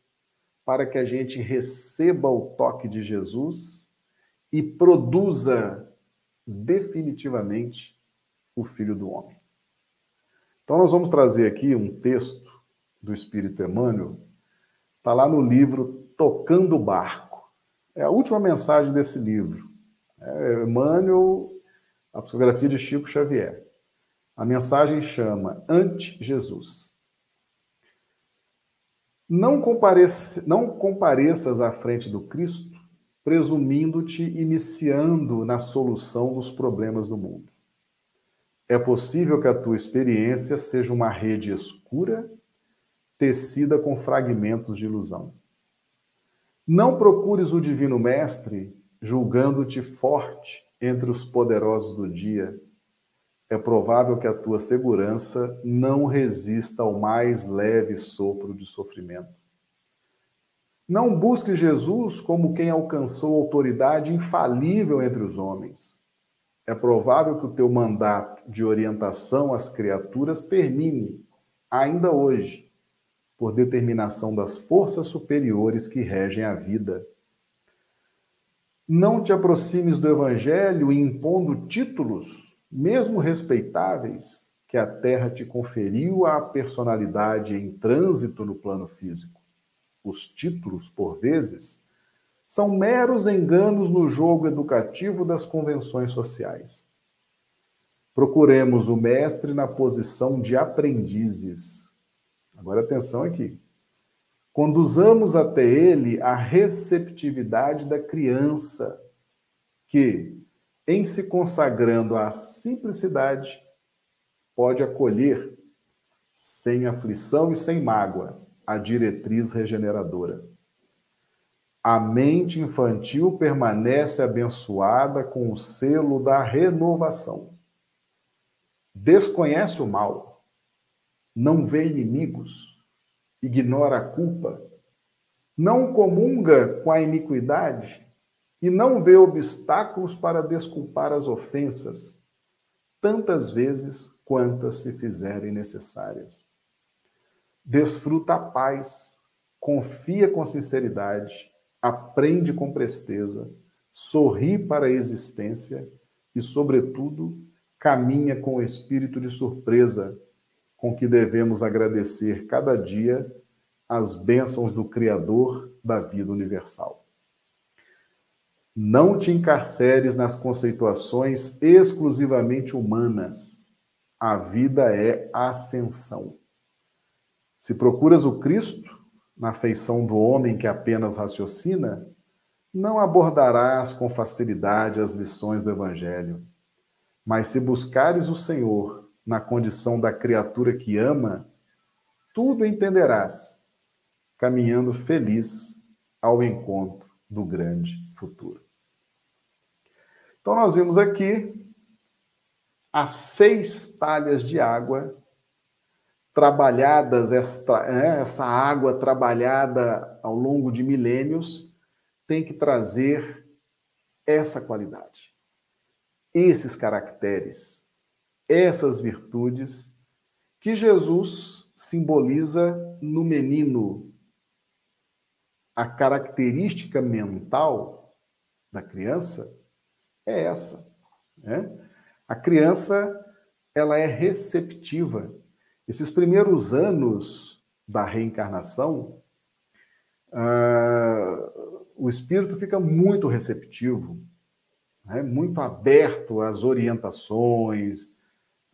para que a gente receba o toque de Jesus e produza definitivamente o Filho do Homem. Então, nós vamos trazer aqui um texto do Espírito Emmanuel, está lá no livro Tocando o Barco. É a última mensagem desse livro. É Emmanuel, a psicografia de Chico Xavier. A mensagem chama Ante Jesus. Não, comparece, não compareças à frente do Cristo, presumindo-te iniciando na solução dos problemas do mundo. É possível que a tua experiência seja uma rede escura, tecida com fragmentos de ilusão. Não procures o Divino Mestre julgando-te forte entre os poderosos do dia. É provável que a tua segurança não resista ao mais leve sopro de sofrimento. Não busque Jesus como quem alcançou autoridade infalível entre os homens é provável que o teu mandato de orientação às criaturas termine, ainda hoje, por determinação das forças superiores que regem a vida. Não te aproximes do Evangelho impondo títulos, mesmo respeitáveis, que a terra te conferiu à personalidade em trânsito no plano físico. Os títulos, por vezes, são meros enganos no jogo educativo das convenções sociais. Procuremos o mestre na posição de aprendizes. Agora atenção aqui. Conduzamos até ele a receptividade da criança, que, em se consagrando à simplicidade, pode acolher, sem aflição e sem mágoa, a diretriz regeneradora. A mente infantil permanece abençoada com o selo da renovação. Desconhece o mal, não vê inimigos, ignora a culpa, não comunga com a iniquidade e não vê obstáculos para desculpar as ofensas, tantas vezes quantas se fizerem necessárias. Desfruta a paz, confia com sinceridade aprende com presteza, sorri para a existência e, sobretudo, caminha com o espírito de surpresa com que devemos agradecer cada dia as bênçãos do Criador da vida universal. Não te encarceres nas conceituações exclusivamente humanas. A vida é ascensão. Se procuras o Cristo, na feição do homem que apenas raciocina, não abordarás com facilidade as lições do Evangelho. Mas se buscares o Senhor na condição da criatura que ama, tudo entenderás, caminhando feliz ao encontro do grande futuro. Então, nós vimos aqui as seis talhas de água trabalhadas, esta, né, essa água trabalhada ao longo de milênios, tem que trazer essa qualidade, esses caracteres, essas virtudes que Jesus simboliza no menino a característica mental da criança é essa. Né? A criança ela é receptiva. Esses primeiros anos da reencarnação, uh, o espírito fica muito receptivo, né? muito aberto às orientações,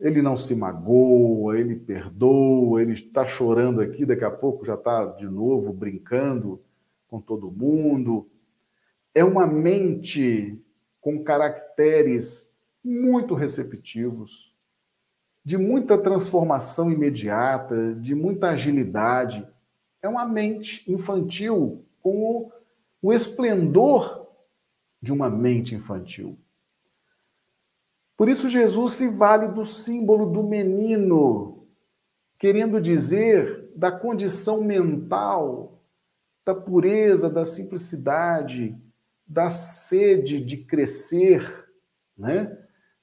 ele não se magoa, ele perdoa, ele está chorando aqui, daqui a pouco já está de novo brincando com todo mundo. É uma mente com caracteres muito receptivos, de muita transformação imediata, de muita agilidade. É uma mente infantil com o, o esplendor de uma mente infantil. Por isso, Jesus se vale do símbolo do menino, querendo dizer da condição mental, da pureza, da simplicidade, da sede de crescer, né?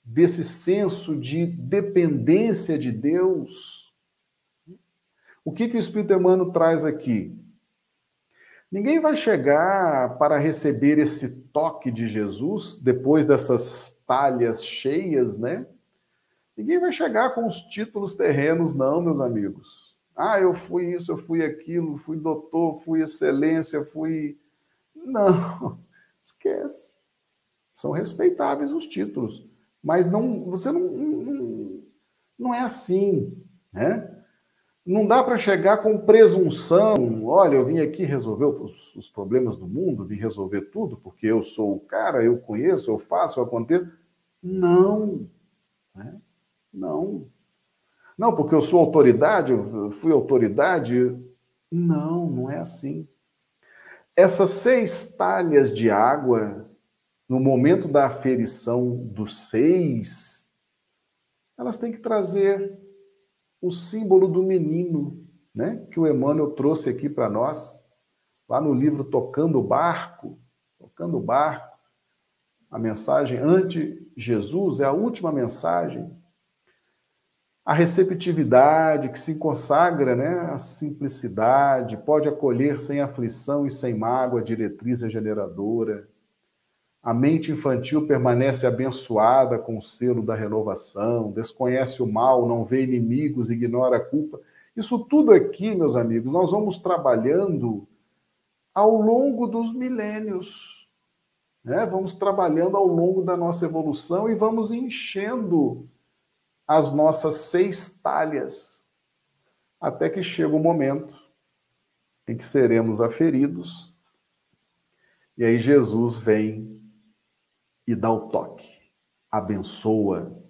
desse senso de dependência de Deus. O que, que o Espírito Emmanuel traz aqui? Ninguém vai chegar para receber esse toque de Jesus depois dessas talhas cheias, né? Ninguém vai chegar com os títulos terrenos, não, meus amigos. Ah, eu fui isso, eu fui aquilo, fui doutor, fui excelência, fui. Não, esquece. São respeitáveis os títulos, mas não, você não, não, não é assim, né? Não dá para chegar com presunção. Olha, eu vim aqui resolver os, problemas do mundo, vim resolver tudo, porque eu sou o cara, eu conheço, eu faço, eu aconteço. Não. Né? Não. Não, porque eu sou autoridade, eu fui autoridade. Não, não é assim. Essas seis talhas de água, no momento da aferição dos seis, elas têm que trazer o símbolo do menino, né? Que o Emmanuel trouxe aqui para nós, lá no livro Tocando o Barco, Tocando o Barco, a mensagem ante Jesus é a última mensagem. A receptividade que se consagra, né? A simplicidade, pode acolher sem aflição e sem mágoa diretriz regeneradora a mente infantil permanece abençoada com o selo da renovação, desconhece o mal, não vê inimigos, ignora a culpa. Isso tudo aqui, meus amigos, nós vamos trabalhando ao longo dos milênios. Né? Vamos trabalhando ao longo da nossa evolução e vamos enchendo as nossas seis talhas, até que chega o momento em que seremos aferidos. E aí Jesus vem e dá o toque, abençoa.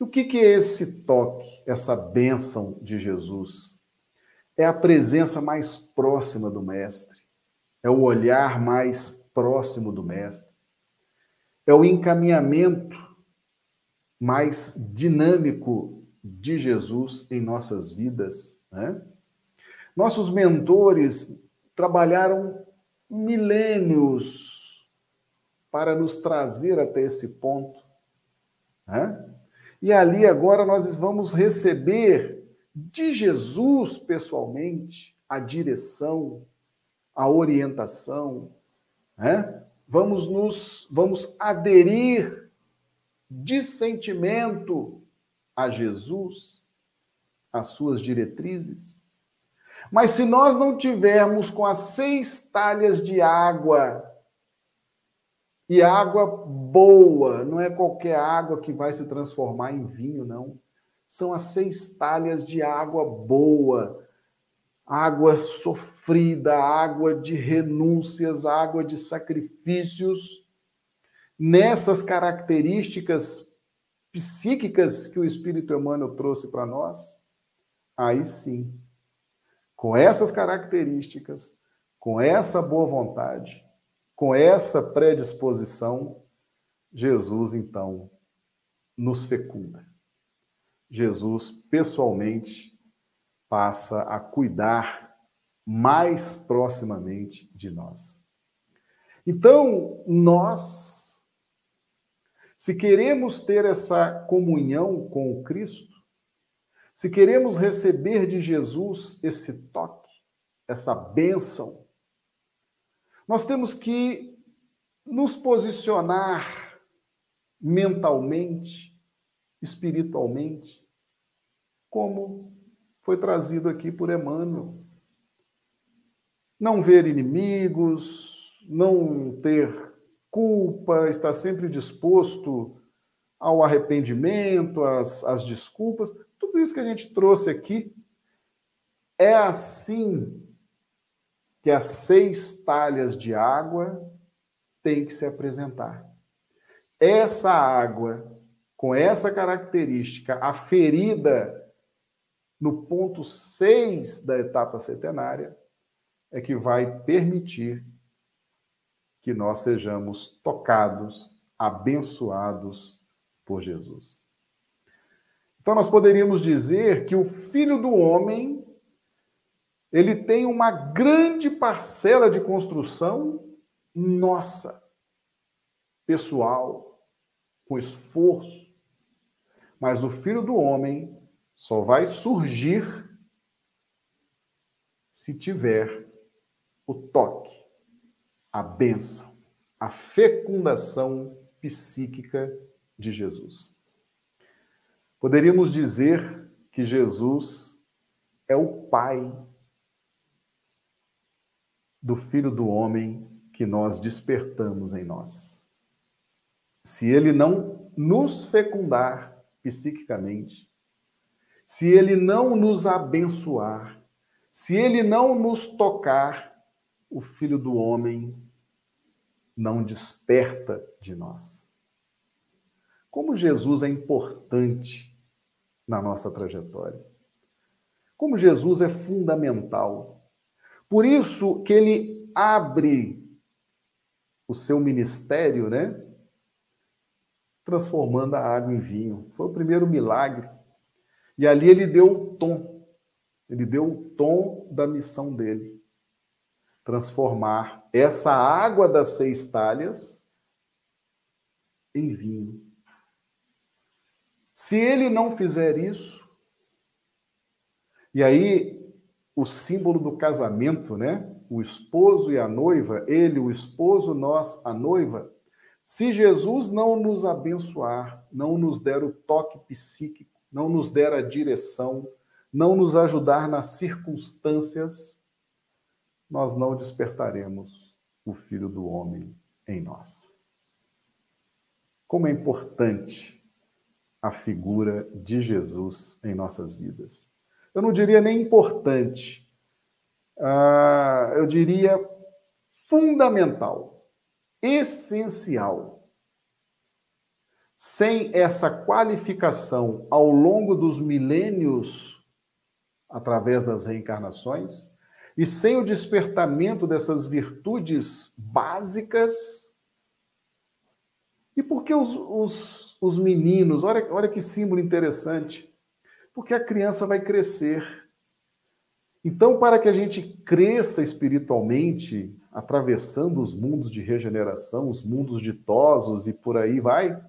E o que, que é esse toque, essa bênção de Jesus? É a presença mais próxima do Mestre, é o olhar mais próximo do Mestre, é o encaminhamento mais dinâmico de Jesus em nossas vidas. Né? Nossos mentores trabalharam milênios para nos trazer até esse ponto. Né? E ali agora nós vamos receber de Jesus pessoalmente a direção, a orientação, né? Vamos nos vamos aderir de sentimento a Jesus, as suas diretrizes. Mas se nós não tivermos com as seis talhas de água e água boa, não é qualquer água que vai se transformar em vinho, não. São as seis talhas de água boa, água sofrida, água de renúncias, água de sacrifícios. Nessas características psíquicas que o Espírito Emmanuel trouxe para nós, aí sim, com essas características, com essa boa vontade, com essa predisposição, Jesus então nos fecunda. Jesus pessoalmente passa a cuidar mais proximamente de nós. Então, nós, se queremos ter essa comunhão com o Cristo, se queremos receber de Jesus esse toque, essa bênção, nós temos que nos posicionar mentalmente, espiritualmente, como foi trazido aqui por Emmanuel. Não ver inimigos, não ter culpa, estar sempre disposto ao arrependimento, às, às desculpas. Tudo isso que a gente trouxe aqui é assim que as seis talhas de água têm que se apresentar. Essa água, com essa característica aferida no ponto 6 da etapa setenária, é que vai permitir que nós sejamos tocados, abençoados por Jesus. Então nós poderíamos dizer que o filho do homem ele tem uma grande parcela de construção nossa, pessoal, com esforço. Mas o filho do homem só vai surgir se tiver o toque, a bênção, a fecundação psíquica de Jesus. Poderíamos dizer que Jesus é o Pai do Filho do Homem que nós despertamos em nós. Se ele não nos fecundar psiquicamente, se ele não nos abençoar, se ele não nos tocar, o Filho do Homem não desperta de nós. Como Jesus é importante na nossa trajetória. Como Jesus é fundamental. Por isso que ele abre o seu ministério, né? Transformando a água em vinho. Foi o primeiro milagre. E ali ele deu o tom. Ele deu o tom da missão dele transformar essa água das seis talhas em vinho. Se ele não fizer isso, e aí o símbolo do casamento, né? O esposo e a noiva, ele, o esposo, nós, a noiva. Se Jesus não nos abençoar, não nos der o toque psíquico, não nos der a direção, não nos ajudar nas circunstâncias, nós não despertaremos o Filho do Homem em nós. Como é importante a figura de Jesus em nossas vidas. Eu não diria nem importante, uh, eu diria fundamental, essencial. Sem essa qualificação ao longo dos milênios, através das reencarnações, e sem o despertamento dessas virtudes básicas. E por que os, os, os meninos? Olha, olha que símbolo interessante. Porque a criança vai crescer. Então, para que a gente cresça espiritualmente, atravessando os mundos de regeneração, os mundos ditosos e por aí vai,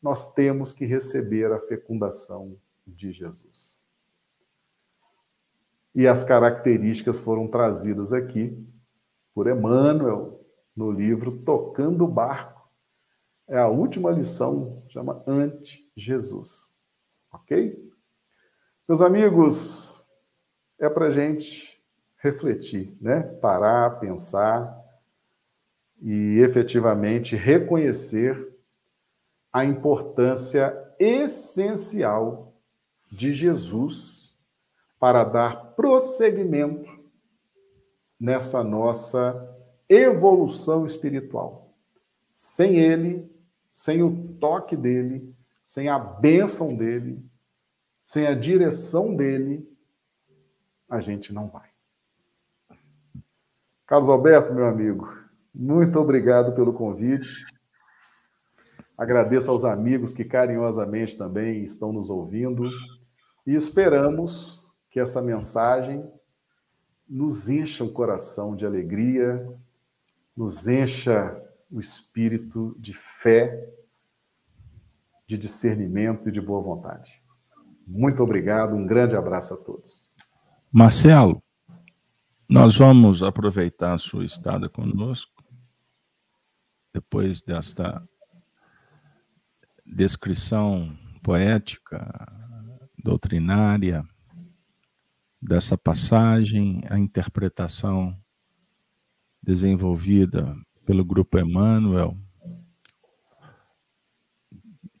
nós temos que receber a fecundação de Jesus e as características foram trazidas aqui por Emmanuel no livro Tocando o Barco. É a última lição, chama Ante-Jesus. Ok? Meus amigos, é para gente refletir, né? Parar, pensar e efetivamente reconhecer a importância essencial de Jesus para dar prosseguimento nessa nossa evolução espiritual. Sem ele, sem o toque dele, sem a bênção dele, sem a direção dele, a gente não vai. Carlos Alberto, meu amigo, muito obrigado pelo convite. Agradeço aos amigos que carinhosamente também estão nos ouvindo e esperamos que essa mensagem nos encha o coração de alegria, nos encha o espírito de fé, de discernimento e de boa vontade. Muito obrigado, um grande abraço a todos. Marcelo, nós vamos aproveitar a sua estada conosco, depois desta descrição poética, doutrinária, dessa passagem, a interpretação desenvolvida pelo Grupo Emmanuel,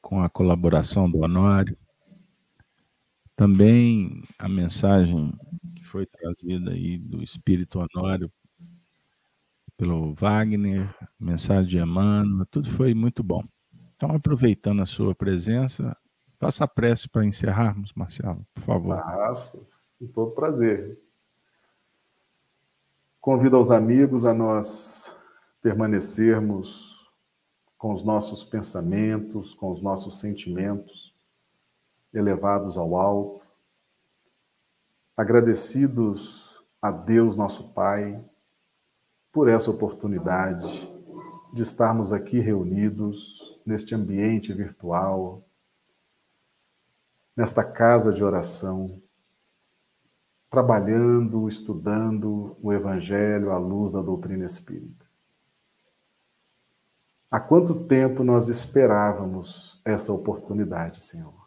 com a colaboração do Honório. Também a mensagem que foi trazida aí do Espírito Honório pelo Wagner, mensagem de Emmanuel, tudo foi muito bom. Então, aproveitando a sua presença, faça a prece para encerrarmos, Marcelo, por favor. Faço, com todo prazer. Convido aos amigos a nós permanecermos com os nossos pensamentos, com os nossos sentimentos elevados ao alto, agradecidos a Deus, nosso Pai, por essa oportunidade de estarmos aqui reunidos neste ambiente virtual, nesta casa de oração, trabalhando, estudando o Evangelho à luz da doutrina espírita. Há quanto tempo nós esperávamos essa oportunidade, Senhor?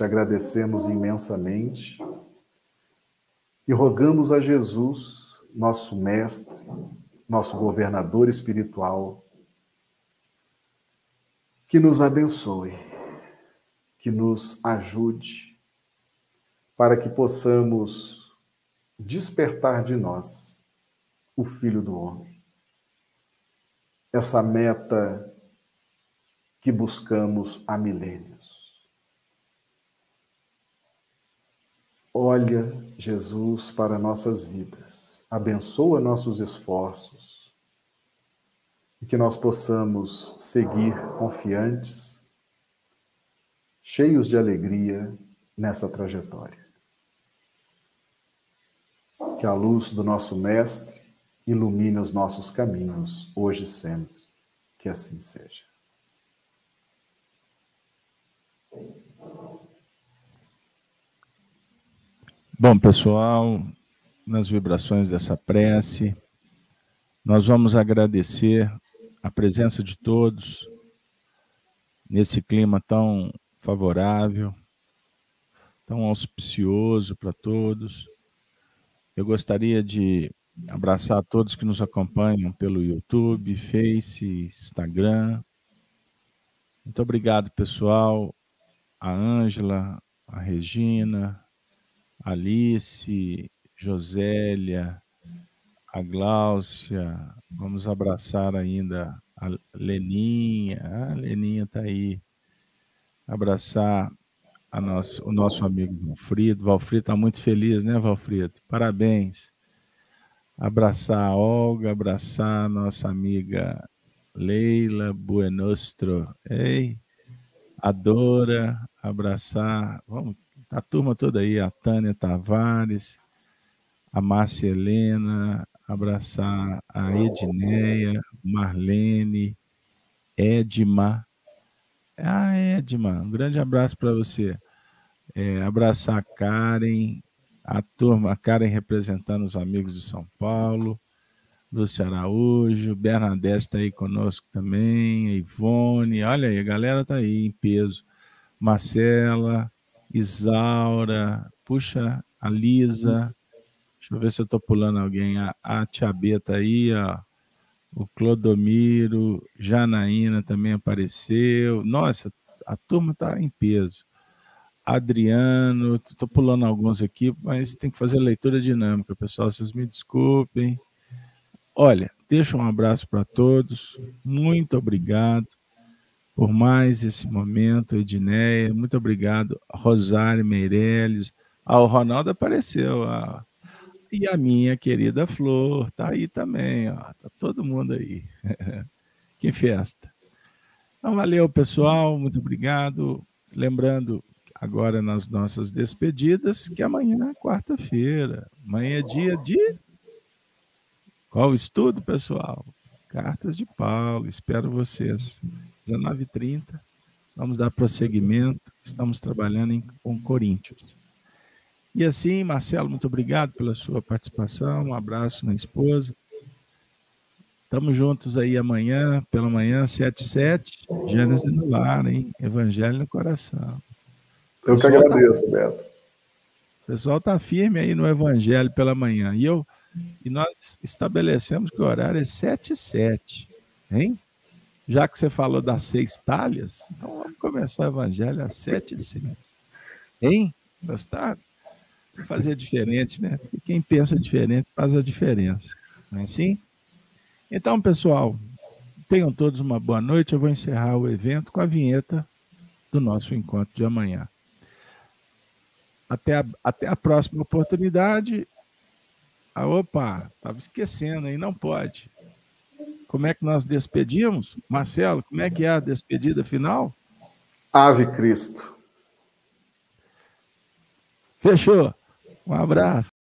Te agradecemos imensamente e rogamos a Jesus, nosso Mestre, nosso governador espiritual, que nos abençoe, que nos ajude para que possamos despertar de nós o Filho do Homem. Essa meta que buscamos há milênios. Olha, Jesus, para nossas vidas, abençoa nossos esforços e que nós possamos seguir confiantes, cheios de alegria nessa trajetória que a luz do nosso Mestre ilumine os nossos caminhos, hoje e sempre. Que assim seja. Bom, pessoal, nas vibrações dessa prece, nós vamos agradecer a presença de todos nesse clima tão favorável, tão auspicioso para todos. Eu gostaria de abraçar todos que nos acompanham pelo YouTube, Face, Instagram. Muito obrigado, pessoal. A Ângela, a Regina, Alice, Josélia, a Gláucia. Vamos abraçar ainda a Leninha. Ah, a Leninha está aí. Abraçar o nosso amigo Valfrido. Valfrido está muito feliz, né, Valfrido? Parabéns. Abraçar a Olga, abraçar a nossa amiga Leila Buenostro. Ei, Adora, abraçar, vamos, a turma toda aí, a Tânia Tavares, a Márcia Helena, abraçar a Edneia, Marlene, Edma, ah, Edma, um grande abraço para você. É, abraçar a Karen, a turma, a Karen representando os amigos de São Paulo, Lúcia Araújo, Bernadette está aí conosco também, Ivone, olha aí, a galera está aí em peso. Marcela, Isaura, puxa, a Lisa, deixa eu ver se eu estou pulando alguém, a, a Tia B está aí, ó o Clodomiro, Janaína também apareceu. Nossa, a turma está em peso. Adriano, estou pulando alguns aqui, mas tem que fazer leitura dinâmica, pessoal. Vocês me desculpem. Olha, deixa um abraço para todos. Muito obrigado por mais esse momento, Edneia. Muito obrigado, Rosário Meirelles. Ah, o Ronaldo apareceu. Ah, e a minha querida Flor tá aí também, ó. Tá todo mundo aí. que festa. Então, valeu, pessoal. Muito obrigado. Lembrando, agora nas nossas despedidas, que amanhã é quarta-feira. Amanhã é dia de. Qual estudo, pessoal? Cartas de Paulo. Espero vocês. 19h30. Vamos dar prosseguimento. Estamos trabalhando em, com Coríntios. E assim, Marcelo, muito obrigado pela sua participação. Um abraço na esposa. Estamos juntos aí amanhã, pela manhã, 7 7, Gênesis no lar, hein? Evangelho no coração. Eu que tá agradeço, tá, Beto. O pessoal está firme aí no Evangelho pela manhã. E, eu, e nós estabelecemos que o horário é 7 7, hein? Já que você falou das seis talhas, então vamos começar o Evangelho às 7 7. Hein? Gostaram? Fazer diferente, né? Porque quem pensa diferente faz a diferença. Não é assim? Então, pessoal, tenham todos uma boa noite. Eu vou encerrar o evento com a vinheta do nosso encontro de amanhã. Até a, até a próxima oportunidade. Ah, opa, estava esquecendo aí, não pode. Como é que nós despedimos? Marcelo, como é que é a despedida final? Ave Cristo. Fechou. Um abraço.